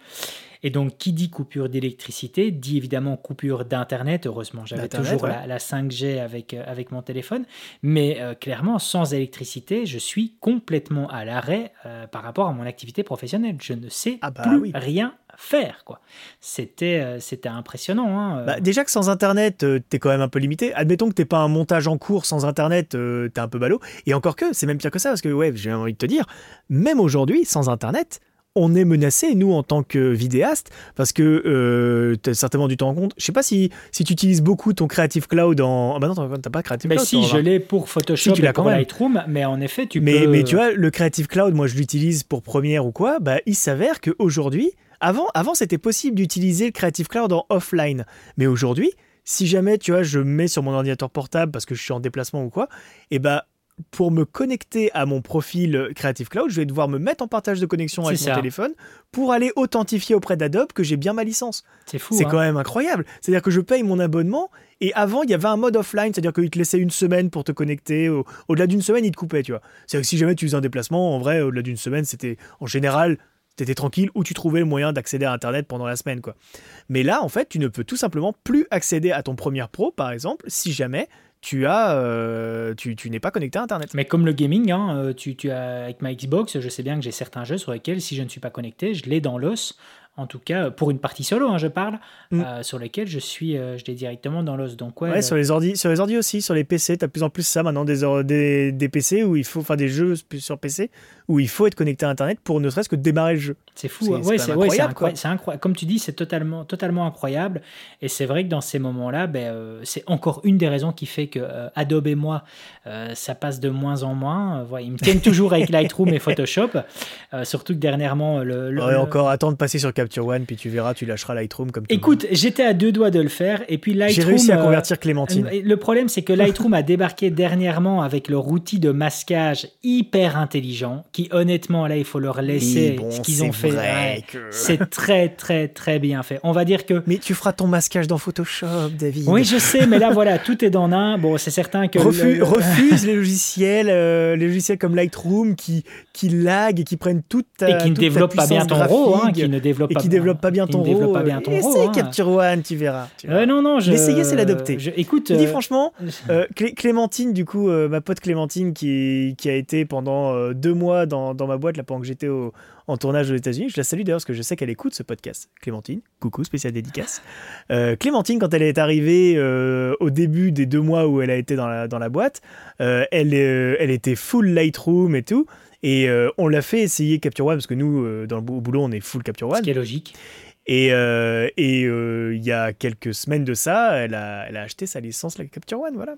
Et donc, qui dit coupure d'électricité dit évidemment coupure d'Internet. Heureusement, j'avais toujours ouais. la, la 5G avec, euh, avec mon téléphone. Mais euh, clairement, sans électricité, je suis complètement à l'arrêt euh, par rapport à mon activité professionnelle. Je ne sais Ah bah plus oui. rien faire. quoi. C'était c'était impressionnant. hein. Bah, déjà que sans internet, t'es quand même un peu limité. Admettons que t'es pas un montage en cours sans internet, t'es un peu ballot. Et encore que, c'est même pire que ça, parce que ouais, j'ai envie de te dire, même aujourd'hui, sans internet, on est menacé, nous, en tant que vidéaste, parce que euh, t'as certainement dû t'en rendre compte. Je sais pas si, si tu utilises beaucoup ton Creative Cloud en. Ah bah non, t'as pas Creative Mais Cloud. si, toi, je Romain. l'ai pour Photoshop Si, tu et pour. Lightroom, mais en effet, tu mais, peux... mais tu vois, le Creative Cloud, moi je l'utilise pour Premiere ou quoi, bah, il s'avère qu'aujourd'hui, avant, avant c'était possible d'utiliser le Creative Cloud en offline. Mais aujourd'hui, si jamais tu vois, je mets sur mon ordinateur portable parce que je suis en déplacement ou quoi, et bah pour me connecter à mon profil Creative Cloud, je vais devoir me mettre en partage de connexion avec mon téléphone pour aller authentifier auprès d'Adobe que j'ai bien ma licence. C'est fou. C'est hein. quand même incroyable. C'est-à-dire que je paye mon abonnement et avant, il y avait un mode offline, c'est-à-dire qu'il te laissait une semaine pour te connecter. Au- Au-delà d'une semaine, il te coupait, tu vois. C'est-à-dire que si jamais tu faisais un déplacement, en vrai, au-delà d'une semaine, c'était en général, t'étais tranquille ou tu trouvais le moyen d'accéder à Internet pendant la semaine, quoi. Mais là, en fait, tu ne peux tout simplement plus accéder à ton Premiere Pro, par exemple, si jamais tu as, euh, tu, tu n'es pas connecté à Internet. Mais comme le gaming, hein, euh, tu, tu as, avec ma Xbox, je sais bien que j'ai certains jeux sur lesquels, si je ne suis pas connecté, je l'ai dans l'os en tout cas pour une partie solo, hein, je parle, Mm. euh, sur lesquelles je suis, euh, je l'ai directement dans l'os. Donc ouais, Ouais, le- sur les ordi, sur les ordi aussi, sur les PC, t'as de plus en plus ça maintenant, des, or- des, des PC où il faut, enfin des jeux sur PC où il faut être connecté à Internet pour ne serait-ce que démarrer le jeu. C'est fou, hein. ouais, c'est ouais, incroyable, incroyable. quoi. c'est incroyable. Comme tu dis, c'est totalement, totalement incroyable. Et c'est vrai que dans ces moments-là, ben, euh, c'est encore une des raisons qui fait que Adobe et moi, ça passe de moins en moins. Voilà, ils me tiennent toujours avec Lightroom et Photoshop. Surtout que dernièrement, le, le- Ouais, le- encore attends de passer sur Capture One, puis tu verras, tu lâcheras Lightroom comme. Écoute, j'étais à deux doigts de le faire. Et puis Lightroom. j'ai réussi à euh, convertir Clémentine. Euh, Le problème, c'est que Lightroom a débarqué dernièrement avec leur outil de masquage hyper intelligent, qui honnêtement, là, il faut leur laisser Oui, bon, ce qu'ils ont fait. vrai Ouais, que- C'est très, très, très bien fait. On va dire que. Mais tu feras ton masquage dans Photoshop, David. Oui, je sais, mais là, voilà, tout est dans un. Bon, c'est certain que. Refu- le- refuse les logiciels, euh, les logiciels comme Lightroom qui, qui lag et qui prennent toute ta Et qui ne toute ta développe pas bien ton RAW, hein, qui ne développe et pas qui développe pas bien ton RAW. pas bien ton Essaye hein. Capture One, tu verras. tu verras. Euh, non, non, je. L'essayer, c'est l'adopter. je- Écoute. Je dis euh, franchement, euh, Clé- Clémentine, du coup, euh, ma pote Clémentine, qui, qui a été pendant deux mois dans, dans ma boîte là, pendant que j'étais en tournage aux États-Unis, je la salue d'ailleurs parce que je sais qu'elle écoute ce podcast. Clémentine, coucou, spécial dédicace. Clémentine, quand elle est arrivée au début des deux mois où elle a été dans la, dans la boîte, elle, elle était full Lightroom et tout. Et euh, on l'a fait essayer Capture One parce que nous, euh, dans le boulot, on est full Capture Ce One. qui est logique. Et euh, et, euh, il y a quelques semaines de ça, elle a, elle a acheté sa licence la Capture One, voilà.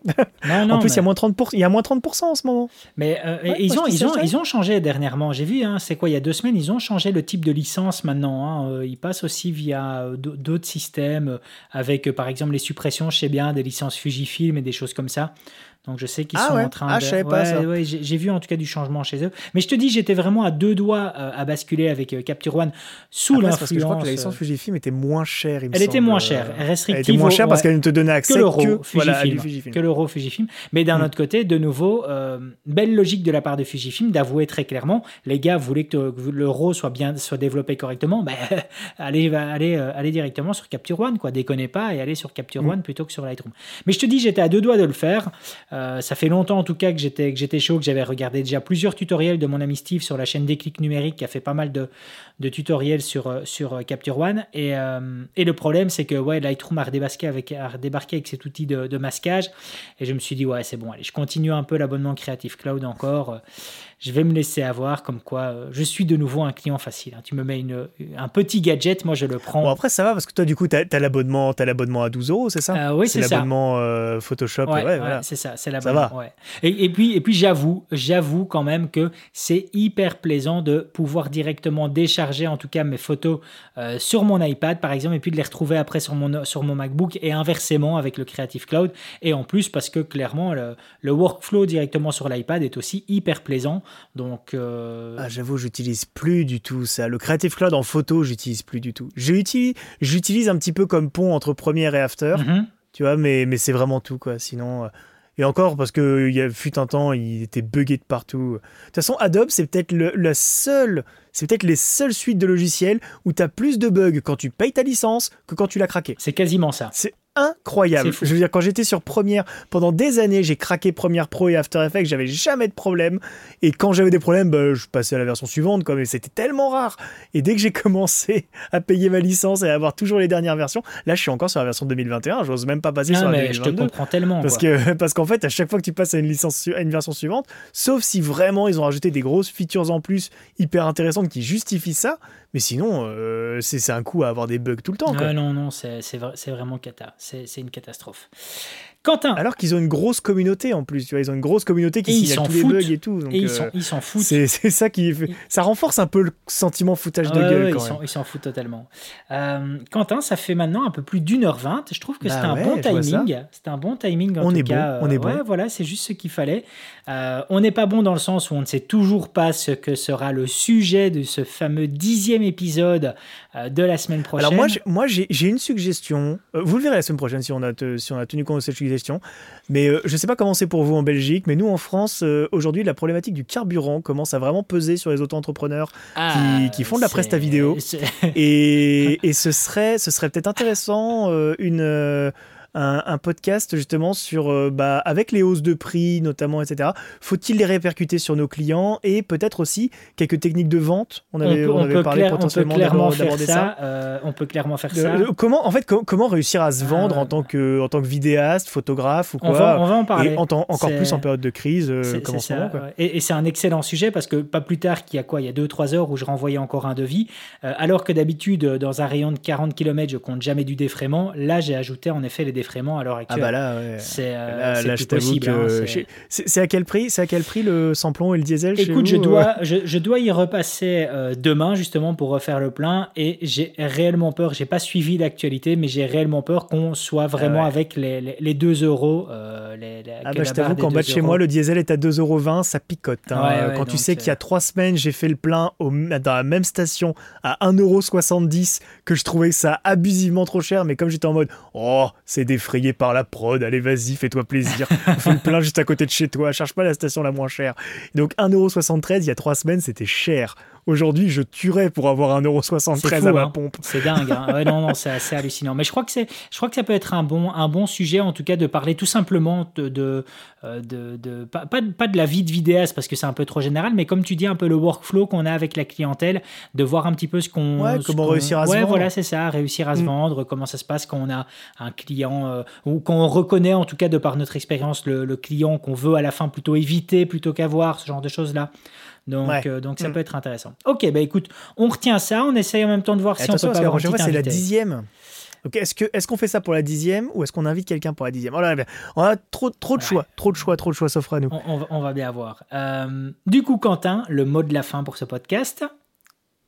Non, non. en plus, mais- il y a moins 30%, il y a moins 30% en ce moment. Mais Ouais, ils, ont, ils, ont, ils ont changé dernièrement. J'ai vu, hein, c'est quoi, il y a deux semaines, ils ont changé le type de licence maintenant. hein. Ils passent aussi via d'au- d'autres systèmes, avec par exemple les suppressions, je sais bien, des licences Fujifilm et des choses comme ça. Donc je sais qu'ils Ah sont ouais? en train Ah, de. je savais pas Ouais, ouais, j'ai vu en tout cas du changement chez eux. Mais je te dis, j'étais vraiment à deux doigts euh, à basculer avec euh, Capture One sous c'est parce que je crois que l'influence. la licence euh, Fujifilm était moins chère, il me Elle était moins chère, Elle restrictive. était moins chère parce qu'elle ne te donnait accès que que, l'euro voilà, à Fujifilm, que l'euro Fujifilm. Mais d'un Mm. autre côté, de nouveau, euh, belle logique de la part de Fujifilm d'avouer très clairement, les gars voulaient que, que l'euro soit bien soit développé correctement, ben, allez, allez, allez directement sur Capture One, quoi. Déconnez pas et allez sur Capture Mm. One plutôt que sur Lightroom. Mais je te dis, j'étais à deux doigts de le faire. Euh, ça fait longtemps en tout cas que j'étais chaud, que j'avais regardé déjà plusieurs tutoriels de mon ami Steve sur la chaîne Déclic Numérique qui a fait pas mal de, tutoriels sur, euh, euh, Capture One. Et, le problème, c'est que ouais, Lightroom a redébarqué avec, cet outil de masquage. Et je me suis dit, ouais, c'est bon, allez, je continue un peu l'abonnement Creative Cloud encore. Je vais me laisser avoir comme quoi euh, je suis de nouveau un client facile. hein. Tu me mets une, un petit gadget, moi je le prends. Bon, après, ça va parce que toi, du coup, tu as, l'abonnement l'abonnement à 12 euros, c'est ça? Euh, oui, c'est ça. l'abonnement euh, Photoshop. Ouais, ouais, ouais, voilà. c'est ça, c'est la Ça bonne. va. ouais. Et, et puis, et puis j'avoue, j'avoue quand même que c'est hyper plaisant de pouvoir directement décharger, en tout cas mes photos euh, sur mon iPad, par exemple, et puis de les retrouver après sur mon sur mon MacBook et inversement avec le Creative Cloud. Et en plus, parce que clairement, le, le workflow directement sur l'iPad est aussi hyper plaisant. Donc, euh, Ah, j'avoue, j'utilise plus du tout ça. Le Creative Cloud en photo, j'utilise plus du tout. J'utilise, j'utilise un petit peu comme pont entre Premiere et After, mhm. tu vois, mais, mais c'est vraiment tout, quoi. Sinon. euh, Et encore, parce que il y a fut un temps, il était buggé de partout. De toute façon, Adobe, c'est peut-être le, la seule, c'est peut-être les seules suites de logiciels où tu as plus de bugs quand tu payes ta licence que quand tu l'as craqué. c'est quasiment ça. Incroyable. Je veux dire, quand j'étais sur Premiere, pendant des années, j'ai craqué Premiere Pro et After Effects, j'avais jamais de problème. Et quand j'avais des problèmes, bah, je passais à la version suivante, quoi, mais c'était tellement rare. Et dès que j'ai commencé à payer ma licence et à avoir toujours les dernières versions, là, je suis encore sur la version 2021, j'ose même pas passer Ah, sur la mais je te 2022. comprends tellement. Parce quoi. que parce qu'en fait, à chaque fois que tu passes à une licence à une version suivante, sauf si vraiment ils ont rajouté des grosses features en plus hyper intéressantes qui justifient ça, mais sinon euh, c'est un coup à avoir des bugs tout le temps. quoi. Ah, non, non, c'est c'est vrai- c'est vraiment cata. C'est une catastrophe. Quentin, Alors qu'ils ont une grosse communauté en plus, tu vois, ils ont une grosse communauté qui signale s'en tous les bugs et tout. Donc, et ils euh, s'en ils s'en foutent. c'est ça qui fait- ça renforce un peu le sentiment foutage Ah de ouais, gueule ouais, quand ils s'en- foutent totalement. Euh, Quentin, ça fait maintenant un peu plus d'une heure vingt. Je trouve que Bah c'était un bon timing. C'était un bon timing en On tout est cas. bon, on est Euh, bon. voilà, c'est juste ce qu'il fallait. Euh, on n'est pas bon dans le sens où on ne sait toujours pas ce que sera le sujet de ce fameux dixième épisode euh, de la semaine prochaine. Alors moi, j'ai- moi j'ai une suggestion. Euh, vous le verrez la semaine prochaine si on a, te- si on a tenu compte de cette suggestion. Mais euh, je sais pas comment c'est pour vous en Belgique, mais nous en France, euh, aujourd'hui, la problématique du carburant commence à vraiment peser sur les auto-entrepreneurs. Ah, qui font de la presta vidéo. Et, et ce serait, ce serait peut-être intéressant, euh, une, un, un podcast justement sur, euh, bah, avec les hausses de prix notamment, etc. Faut-il les répercuter sur nos clients et peut-être aussi quelques techniques de vente? On avait, on avait parlé potentiellement d'aborder ça. ça. euh, on peut clairement faire De- ça. comment, en fait, co- comment réussir à se vendre Euh, en tant que, en tant que vidéaste, photographe ou quoi? On va, on va en parler. Et en temps- encore plus en période de crise euh, comme en ce moment. quoi. Et, et c'est un excellent sujet parce que pas plus tard qu'il y a quoi? Il y a 2-3 heures où je renvoyais encore un devis. alors que d'habitude, dans un rayon de 40 km, je compte jamais du défraiement. Là, j'ai ajouté en effet les défraiements à l'heure Ah actuelle. bah là, ouais. c'est euh, possible. hein, c'est- à quel prix C'est à quel prix le samplon et le diesel Écoute, je vous, euh dois, je, je dois y repasser euh, demain justement pour refaire le plein et j'ai réellement peur, j'ai pas suivi l'actualité, mais j'ai réellement peur qu'on soit vraiment Ah ouais. avec les, les, les 2 euros. euh, les- Ah bah, je t'avoue qu'en bas 2 de chez euros. moi, le diesel est à 2,20€, ça picote. hein. Ouais, Quand tu sais qu'il y a trois semaines, j'ai fait le plein au, dans la même station à 1,70€, que je trouvais ça abusivement trop cher, mais comme j'étais en mode « Oh, c'est défrayé par la prod, allez vas-y, fais-toi plaisir, on fait le plein juste à côté de chez toi, cherche pas la station la moins chère. » Donc 1,73€, il y a trois semaines, c'était cher. Aujourd'hui, je tuerais pour avoir 1,73€ C'est à ma hein. pompe. C'est dingue. hein. Ouais, non, non, c'est assez hallucinant. Mais je crois que c'est, je crois que ça peut être un bon, un bon sujet, en tout cas, de parler tout simplement de, de, euh, de, de- pas, pas, de- pas de la vie de vidéaste parce que c'est un peu trop général, mais comme tu dis, un peu le workflow qu'on a avec la clientèle, de voir un petit peu ce qu'on, Ouais, comment réussir à se vendre. voilà, c'est ça, réussir à se Mm. vendre, comment ça se passe quand on a un client euh, ou quand on reconnaît, en tout cas, de par notre expérience, le, le client qu'on veut à la fin plutôt éviter plutôt qu'avoir, ce genre de choses là. Donc, Ouais. euh, donc ça Mm. peut être intéressant. Ok, bah écoute, on retient ça, on essaye en même temps de voir Et si on peut pas avoir c'est la dixième. Donc, est-ce que est-ce qu'on fait ça pour la dixième ou est-ce qu'on invite quelqu'un pour la dixième? Oh là On a trop, trop de Ouais. choix, trop de choix, trop de choix s'offrent à nous. On, on va- on va bien voir. Euh, du coup, Quentin, le mot de la fin pour ce podcast.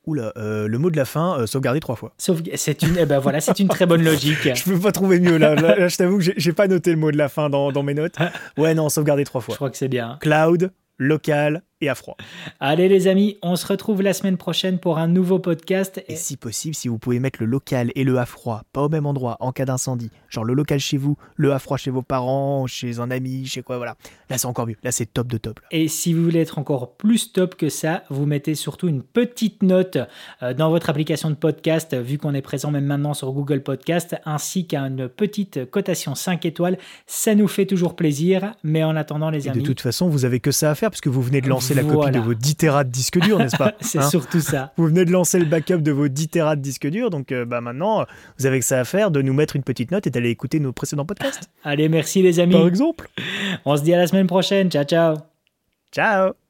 Oula, euh, le mot de la fin, euh, sauvegarder trois fois. Sauf c'est une, eh ben voilà, c'est une très bonne logique. Je peux pas trouver mieux là. Là, là, je t'avoue que j'ai- pas noté le mot de la fin dans, dans mes notes. Ouais, non, sauvegarder trois Je fois. crois que c'est bien. Cloud, local et à froid. Allez les amis, on se retrouve la semaine prochaine pour un nouveau podcast. Et si possible, si vous pouvez mettre le local et le à froid, pas au même endroit en cas d'incendie. Genre le local chez vous, le à froid chez vos parents, chez un ami, chez quoi, voilà. Là, c'est encore mieux. Là, c'est top de top. là. Et si vous voulez être encore plus top que ça, vous mettez surtout une petite note euh, dans votre application de podcast, euh, vu qu'on est présent même maintenant sur Google Podcast, ainsi qu'une petite cotation 5 étoiles. Ça nous fait toujours plaisir. Mais en attendant, les Et amis, de toute façon, vous avez que ça à faire parce que vous venez de lancer la copie de vos 10 Tera de disque dur, n'est-ce pas c'est Hein surtout ça. Vous venez de lancer le backup de vos 10 Tera de disque dur, donc euh, bah, maintenant, vous avez que ça à faire de nous mettre une petite note et d'aller écouter nos précédents podcasts, Allez, merci les amis. par exemple. On se dit à la semaine prochaine. Ciao, ciao. Ciao